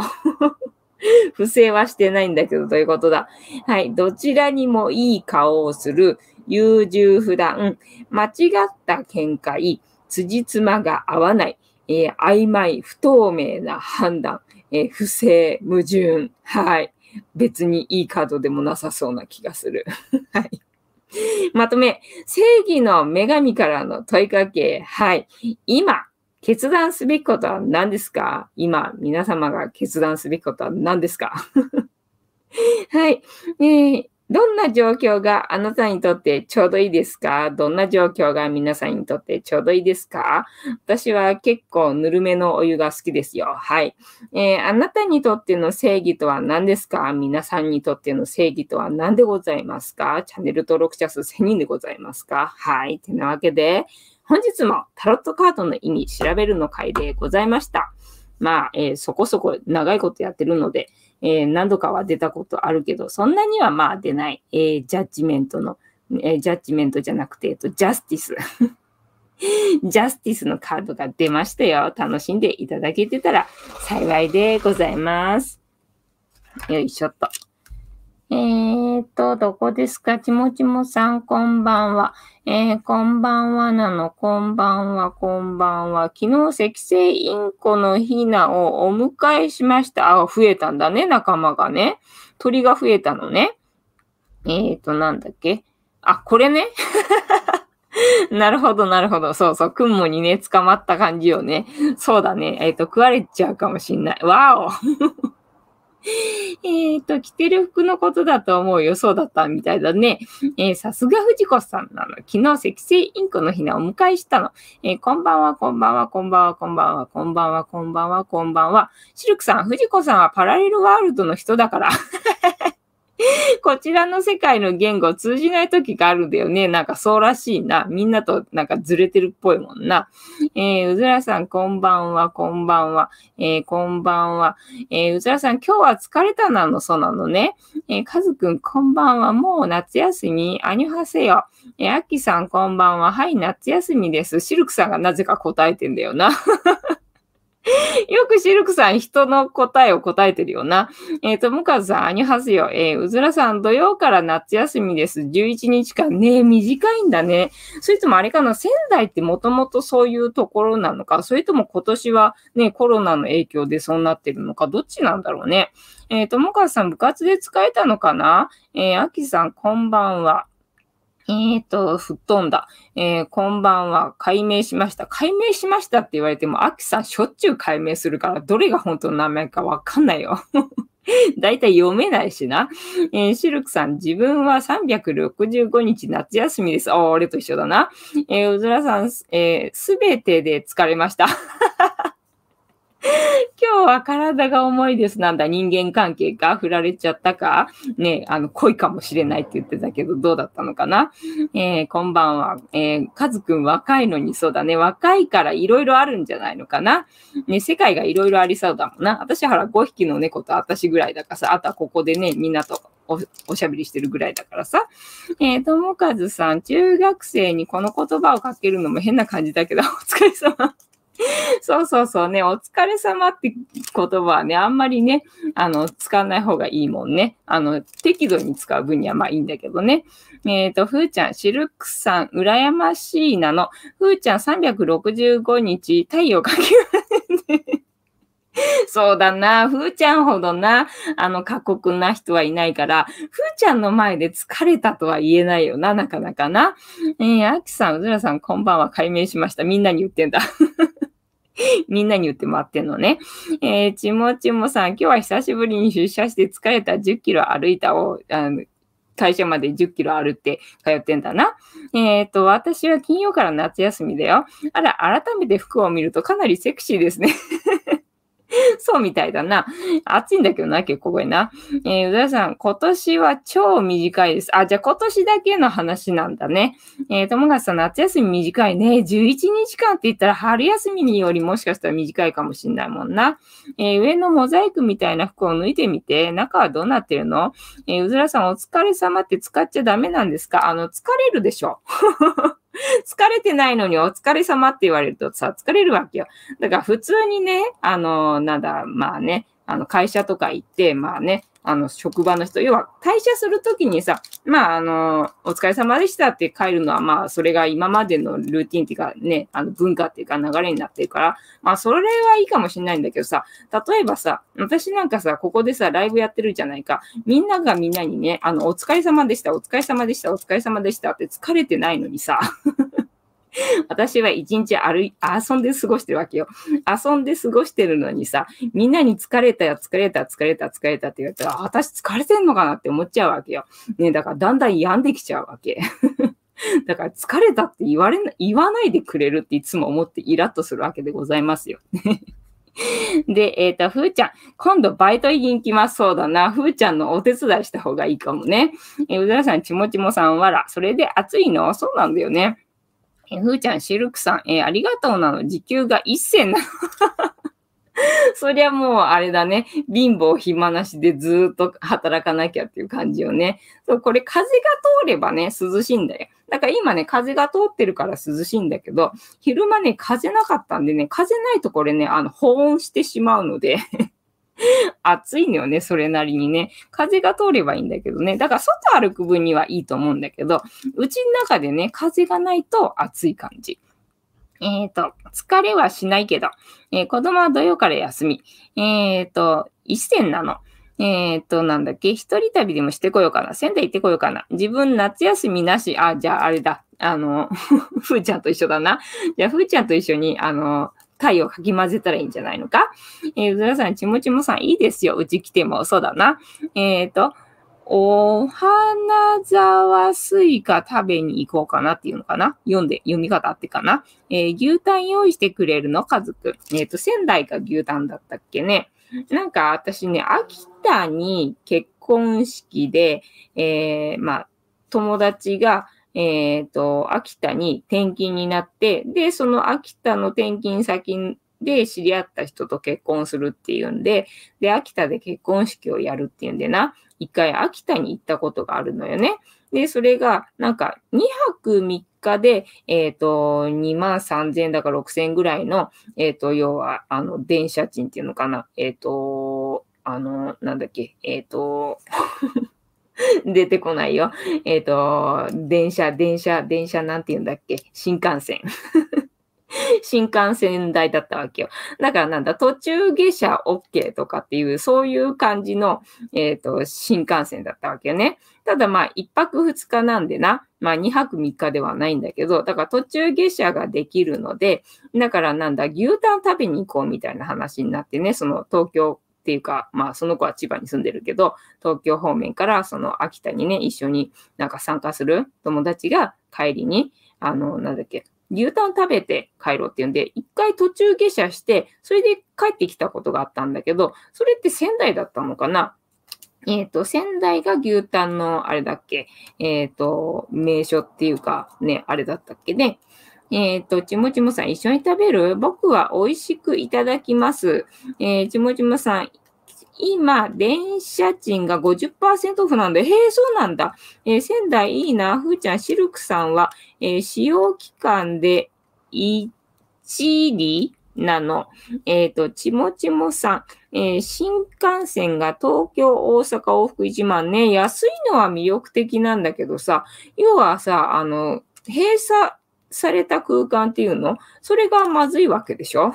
[SPEAKER 1] 不正はしてないんだけど、どういうことだ？はい。どちらにもいい顔をする、優柔不断、間違った見解、辻褄が合わない、えー、曖昧、不透明な判断、えー、不正、矛盾。はい。別にいいカードでもなさそうな気がする。はい。まとめ、正義の女神からの問いかけ。はい。今、決断すべきことは何ですか？今、皆様が決断すべきことは何ですか？はい、えー。どんな状況があなたにとってちょうどいいですか？どんな状況が皆さんにとってちょうどいいですか？私は結構ぬるめのお湯が好きですよ。はい、えー、あなたにとっての正義とは何ですか？皆さんにとっての正義とは何でございますか？チャンネル登録者数1000人でございますか？はい。てなわけで、本日もタロットカードの意味調べるの回でございました。まあ、えー、そこそこ長いことやってるので、えー、何度かは出たことあるけど、そんなにはまあ出ない、えー、ジャッジメントの、えー、ジャッジメントじゃなくて、えっと、ジャスティス。ジャスティスのカードが出ましたよ。楽しんでいただけてたら幸いでございます。よいしょっと。えーと、どこですか？ちもちもさん、こんばんは。えー、こんばんはなの、こんばんは、こんばんは。昨日、赤星インコのヒナをお迎えしました。あ、増えたんだね、仲間がね。鳥が増えたのね。えーと、なんだっけ？あ、これね。なるほど、なるほど。そうそう。雲にね、捕まった感じよね。そうだね。えっ、ー、と、食われちゃうかもしんない。わおえっと、着てる服のことだと思うよ。そうだったみたいだね。えー、さすが藤子さんなの。昨日、赤星インコの日にお迎えしたの。えー、こんばんは、こんばんは、こんばんは、こんばんは、こんばんは、こんばんは、こんばんは。シルクさん、藤子さんはパラレルワールドの人だから。こちらの世界の言語通じない時があるんだよね。なんかそうらしいな。みんなとなんかずれてるっぽいもんな。えー、うずらさん、こんばんは、こんばんは。えー、こんばんは。えー、うずらさん、今日は疲れたなの、そうなのね。えー、かずくん、こんばんは。もう夏休み、あにはせよ。えー、あきさん、こんばんは。はい、夏休みです。シルクさんがなぜか答えてんだよな。よくシルクさん人の答えを答えてるよな。えっ、ー、と、もかずさん、あにはすよ。えー、うずらさん、土曜から夏休みです。11日間。ね短いんだね。それともあれかな、仙台ってもともとそういうところなのか、それとも今年はね、コロナの影響でそうなってるのか、どっちなんだろうね。えっ、ー、と、もかずさん、部活で使えたのかな？えー、あきさん、こんばんは。えっ、ー、と、吹っ飛んだ。えー、こんばんは。解明しました。解明しましたって言われても、アキさんしょっちゅう解明するから、どれが本当の名前かわかんないよ。だいたい読めないしな。えー、シルクさん、自分は365日夏休みです。あ、俺と一緒だな。えー、うずらさん、す、えー、べ、てで疲れました。今日は体が重いです。なんだ、人間関係か振られちゃったか？ねあの、恋かもしれないって言ってたけど、どうだったのかな？えー、こんばんは。えー、カズくん若いのにそうだね。若いからいろいろあるんじゃないのかな？ね、世界がいろいろありそうだもんな。私はら5匹の猫と私ぐらいだからさ、あとはここでね、みんなとおおしゃべりしてるぐらいだからさ。えー、ともかずさん、中学生にこの言葉をかけるのも変な感じだけど、お疲れ様。そうそうそうね、お疲れ様って言葉はね、あんまりね、あの、使わない方がいいもんね。あの、適度に使う分にはまあいいんだけどね。えっ、ー、と、ふーちゃん、シルクさん、羨ましいなの。ふーちゃん365日、太陽かけないね。そうだな。ふーちゃんほどな、あの、過酷な人はいないから、ふーちゃんの前で疲れたとは言えないよな、なかなかな。えー、あきさん、うずらさん、こんばんは、解明しました。みんなに言ってんだ。みんなに言って回ってんのね。えー、ちもちもさん、今日は久しぶりに出社して疲れた10キロ歩いたを、あの会社まで10キロ歩って通ってんだな。えっ、ー、と、私は金曜から夏休みだよ。あら、改めて服を見るとかなりセクシーですね。そうみたいだな。暑いんだけどな、結構これな。えー、うださん、今年は超短いです。あ、じゃあ今年だけの話なんだね。えー、友達さん、夏休み短いね。11日間って言ったら春休みによりもしかしたら短いかもしんないもんな。えー、上のモザイクみたいな服を脱いでみて、中はどうなってるの？えー、うずらさん、お疲れ様って使っちゃダメなんですか？あの、疲れるでしょ。疲れてないのにお疲れ様って言われるとさ、疲れるわけよ。だから普通にね、あの、なんだ、まあね、あの、会社とか行って、まあね、あの、職場の人、要は退社するときにさ、まあ、あの、お疲れ様でしたって帰るのは、まあ、それが今までのルーティンっていうかね、あの、文化っていうか流れになってるから、まあ、それはいいかもしれないんだけどさ、例えばさ、私なんかさ、ここでさ、ライブやってるじゃないか。みんながみんなにね、あの、お疲れ様でした、お疲れ様でした、お疲れ様でしたって疲れてないのにさ、私は一日歩い、遊んで過ごしてるわけよ。遊んで過ごしてるのにさ、みんなに疲れたよ、疲れた、疲れた、疲れたって言われたら、私疲れてんのかなって思っちゃうわけよ。ね、だからだんだん病んできちゃうわけ。だから疲れたって言われな、言わないでくれるっていつも思ってイラッとするわけでございますよ。で、えっ、ー、と、ふーちゃん、今度バイト行きます。そうだな。ふーちゃんのお手伝いした方がいいかもね。えー、うずらさん、ちもちもさん、わら。それで暑いの？そうなんだよね。え、ふーちゃん、シルクさん、え、ありがとうなの。時給が一銭なの。そりゃもうあれだね。貧乏暇なしでずっと働かなきゃっていう感じよね。そう、これ風が通ればね、涼しいんだよ。だから今ね、風が通ってるから涼しいんだけど、昼間ね、風なかったんでね、風ないとこれね、あの、保温してしまうので 暑いのよね、それなりにね。風が通ればいいんだけどね。だから外歩く分にはいいと思うんだけど、うちの中でね、風がないと暑い感じ。えっ、ー、と、疲れはしないけど、えー、子供は土曜から休み。えっ、ー、と、一銭なの。えっ、と、なんだっけ、一人旅でもしてこようかな。仙台行ってこようかな。自分夏休みなし、あ、じゃああれだ。あの、ふーちゃんと一緒だな。じゃあ、ふーちゃんと一緒に、あの、貝をかき混ぜたらいいんじゃないのか？えー、うずらさん、ちもちもさん、いいですよ。うち来ても。そうだな。えっ、ー、と、お花沢スイカ食べに行こうかなっていうのかな？読んで、読み方あってかな？えー、牛タン用意してくれるの？家族。えっ、ー、と、仙台が牛タンだったっけね？なんか私ね、秋田に結婚式で、えー、まあ、友達が、えっ、ー、と、秋田に転勤になって、で、その秋田の転勤先で知り合った人と結婚するっていうんで、で、秋田で結婚式をやるっていうんでな、一回秋田に行ったことがあるのよね。で、それが、なんか、2泊3日で、えっ、ー、と、2万3000円だか6000円ぐらいの、えっ、ー、と、要は、あの、電車賃っていうのかな。えっ、ー、と、あの、なんだっけ、えっ、と、出てこないよ。えっ、と、電車、電車、電車なんて言うんだっけ？新幹線。新幹線代だったわけよ。だからなんだ、途中下車 OK とかっていう、そういう感じの、えっ、ー、と、新幹線だったわけよね。ただまあ、一泊二日なんでな、まあ二泊三日ではないんだけど、だから途中下車ができるので、だからなんだ、牛タン食べに行こうみたいな話になってね、その東京っていうか、まあその子は千葉に住んでるけど、東京方面からその秋田にね、一緒になんか参加する友達が帰りに、あの、なんだっけ、牛タン食べて帰ろうっていうんで、一回途中下車して、それで帰ってきたことがあったんだけど、それって仙台だったのかな？えっ、ー、と、仙台が牛タンのあれだっけえっ、ー、と、名所っていうか、ね、あれだったっけね。えっ、ー、と、ちもちもさん一緒に食べる？僕は美味しくいただきます。えー、ちもちもさん今、電車賃が50%オフなんで、へえ、そうなんだ。えー、仙台いいな。ふーちゃん、シルクさんは、えー、使用期間で1里なの。えっ、ー、と、ちもちもさん、えー、新幹線が東京、大阪往復1万ね。安いのは魅力的なんだけどさ、要はさ、あの、閉鎖された空間っていうの？それがまずいわけでしょ？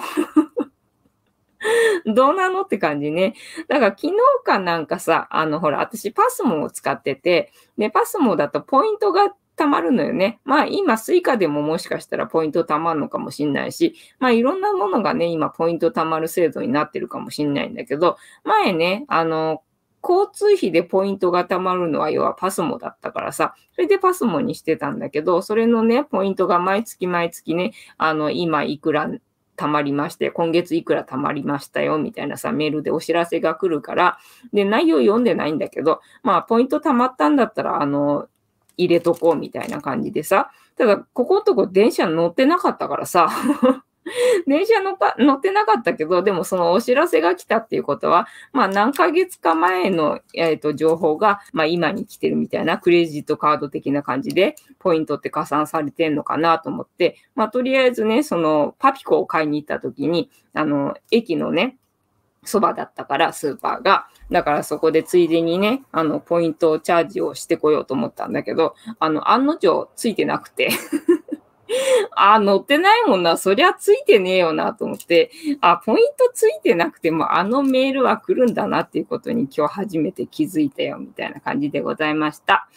[SPEAKER 1] どうなのって感じね。だから昨日かなんかさ、あのほら、私 PASMO を使ってて、で、 PASMO だとポイントが貯まるのよね。まあ今 Suica でももしかしたらポイント貯まるのかもしんないし、まあいろんなものがね、今ポイント貯まる制度になってるかもしんないんだけど、前ね、あの、交通費でポイントが貯まるのは要は PASMO だったからさ、それで PASMO にしてたんだけど、それのね、ポイントが毎月毎月ね、あの、今いくら貯まりまして、今月いくら貯まりましたよ、みたいなさ、メールでお知らせが来るから、で、内容読んでないんだけど、まあ、ポイント貯まったんだったら、あの、入れとこうみたいな感じでさ、ただ、ここのとこ電車乗ってなかったからさ、電車乗乗ってなかったけど、でもそのお知らせが来たっていうことは、まあ何ヶ月か前の、えー、と情報が、まあ今に来てるみたいなクレジットカード的な感じで、ポイントって加算されてんのかなと思って、まあとりあえずね、そのパピコを買いに行った時に、あの、駅のね、そばだったから、スーパーが。だからそこでついでにね、あの、ポイントチャージをしてこようと思ったんだけど、あの、案の定ついてなくて あ、乗ってないもんな。そりゃついてねえよなと思って、あ、ポイントついてなくてもあのメールは来るんだなっていうことに今日初めて気づいたよみたいな感じでございました。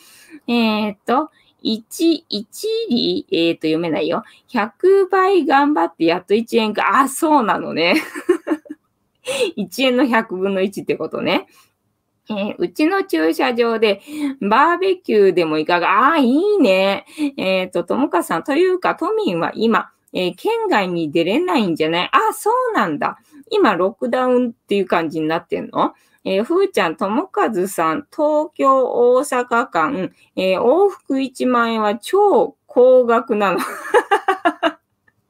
[SPEAKER 1] えっ、と、1、1里、えっ、と、読めないよ。100倍頑張ってやっと1円か。あ、そうなのね。1円の100分の1ってことね。えー、うちの駐車場でバーベキューでもいかが？ああ、いいね。えっ、ー、と、ともかさん、というか、都民は今、えー、県外に出れないんじゃない？あ、そうなんだ。今、ロックダウンっていう感じになってんの？えー、ふーちゃん、ともかずさん、東京、大阪間、えー、往復1万円は超高額なの。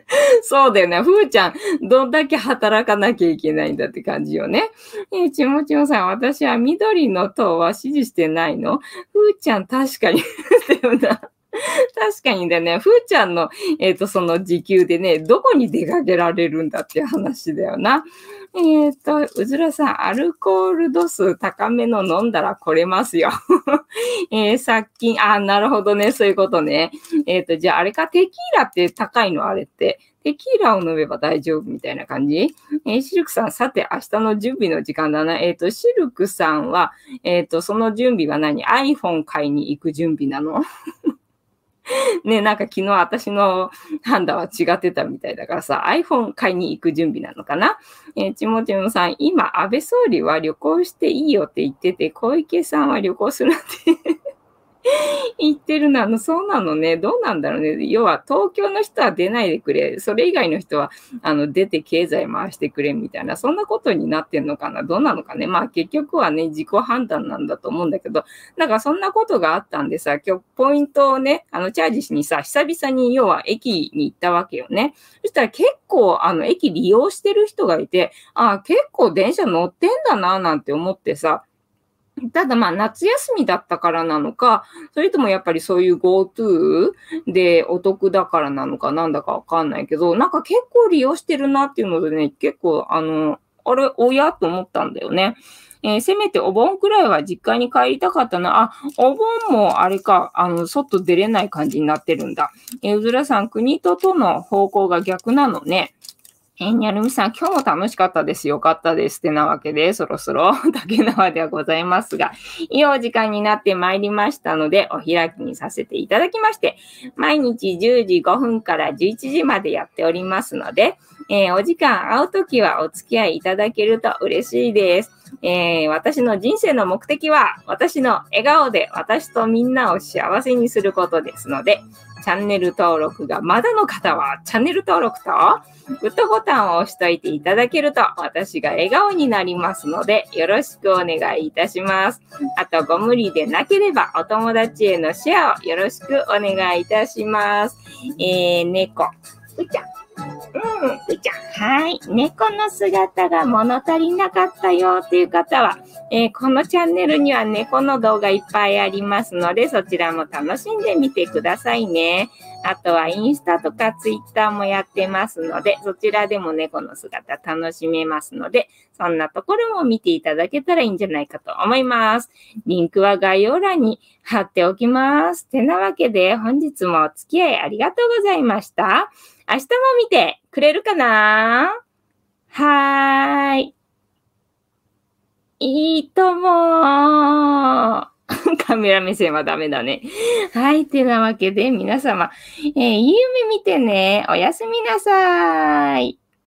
[SPEAKER 1] そうだよね。ふーちゃん、どんだけ働かなきゃいけないんだって感じよね。えー、ちもちもさん、私は緑の党は支持してないの？ふーちゃん、確かにだよな。確かにだね、ふーちゃんの、えっ、ー、と、その時給でね、どこに出かけられるんだっていう話だよな。えっ、ー、と、うずらさん、アルコール度数高めの飲んだら来れますよ。えー、殺菌、あ、なるほどね、そういうことね。えっ、と、じゃああれか、テキーラって高いのあれって。テキーラを飲めば大丈夫みたいな感じ？えー、シルクさん、さて、明日の準備の時間だな。えっ、ー、と、シルクさんは、えっ、ー、と、その準備は何 ?iPhone 買いに行く準備なの？ね、なんか昨日私の判断は違ってたみたいだからさ、iPhone 買いに行く準備なのかな？えー、ちもちもさん、今、安倍総理は旅行していいよって言ってて、小池さんは旅行するって。言ってるなの、そうなのね。どうなんだろうね。要は、東京の人は出ないでくれ。それ以外の人は、あの、出て経済回してくれみたいな、そんなことになってんのかな。どうなのかね。まあ、結局はね、自己判断なんだと思うんだけど、なんかそんなことがあったんでさ、今日、ポイントをね、あの、チャージしにさ、久々に、要は、駅に行ったわけよね。そしたら結構、あの、駅利用してる人がいて、ああ、結構電車乗ってんだな、なんて思ってさ、ただまあ夏休みだったからなのか、それともやっぱりそういう GoTo でお得だからなのかなんだかわかんないけど、なんか結構利用してるなっていうのでね、結構あの、あれ、おやと思ったんだよね。えー、せめてお盆くらいは実家に帰りたかったな。あ、お盆もあれか、あの、外出れない感じになってるんだ。えー、うずらさん、国ととの方向が逆なのね。えー、にゃるみさん、今日も楽しかったです。よかったです。ってなわけで、そろそろ 竹縄ではございますが、いいお時間になってまいりましたので、お開きにさせていただきまして、毎日10時5分から11時までやっておりますので、えー、お時間会うときはお付き合いいただけると嬉しいです。えー、私の人生の目的は、私の笑顔で私とみんなを幸せにすることですので、チャンネル登録がまだの方は、チャンネル登録と、グッドボタンを押しといていただけると、私が笑顔になりますので、よろしくお願いいたします。あと、ご無理でなければ、お友達へのシェアをよろしくお願いいたします。えー、猫。うちゃん。うん、うちゃん。はい。猫の姿が物足りなかったよという方は、えー、このチャンネルには猫の動画いっぱいありますので、そちらも楽しん。でみてくださいね。あとはインスタとかツイッターもやってますので、そちらでも猫の姿楽しめますので、そん。なところも見ていただけたらいいん。じゃないかと思います。リンクは概要欄に貼っておきます。てなわけで、本日もお付き合いありがとうございました。明日も見てくれるかな？はーい。いいとも カメラ目線はダメだね。はい。てなわけで、皆様、えー、いい夢見てね。おやすみなさい。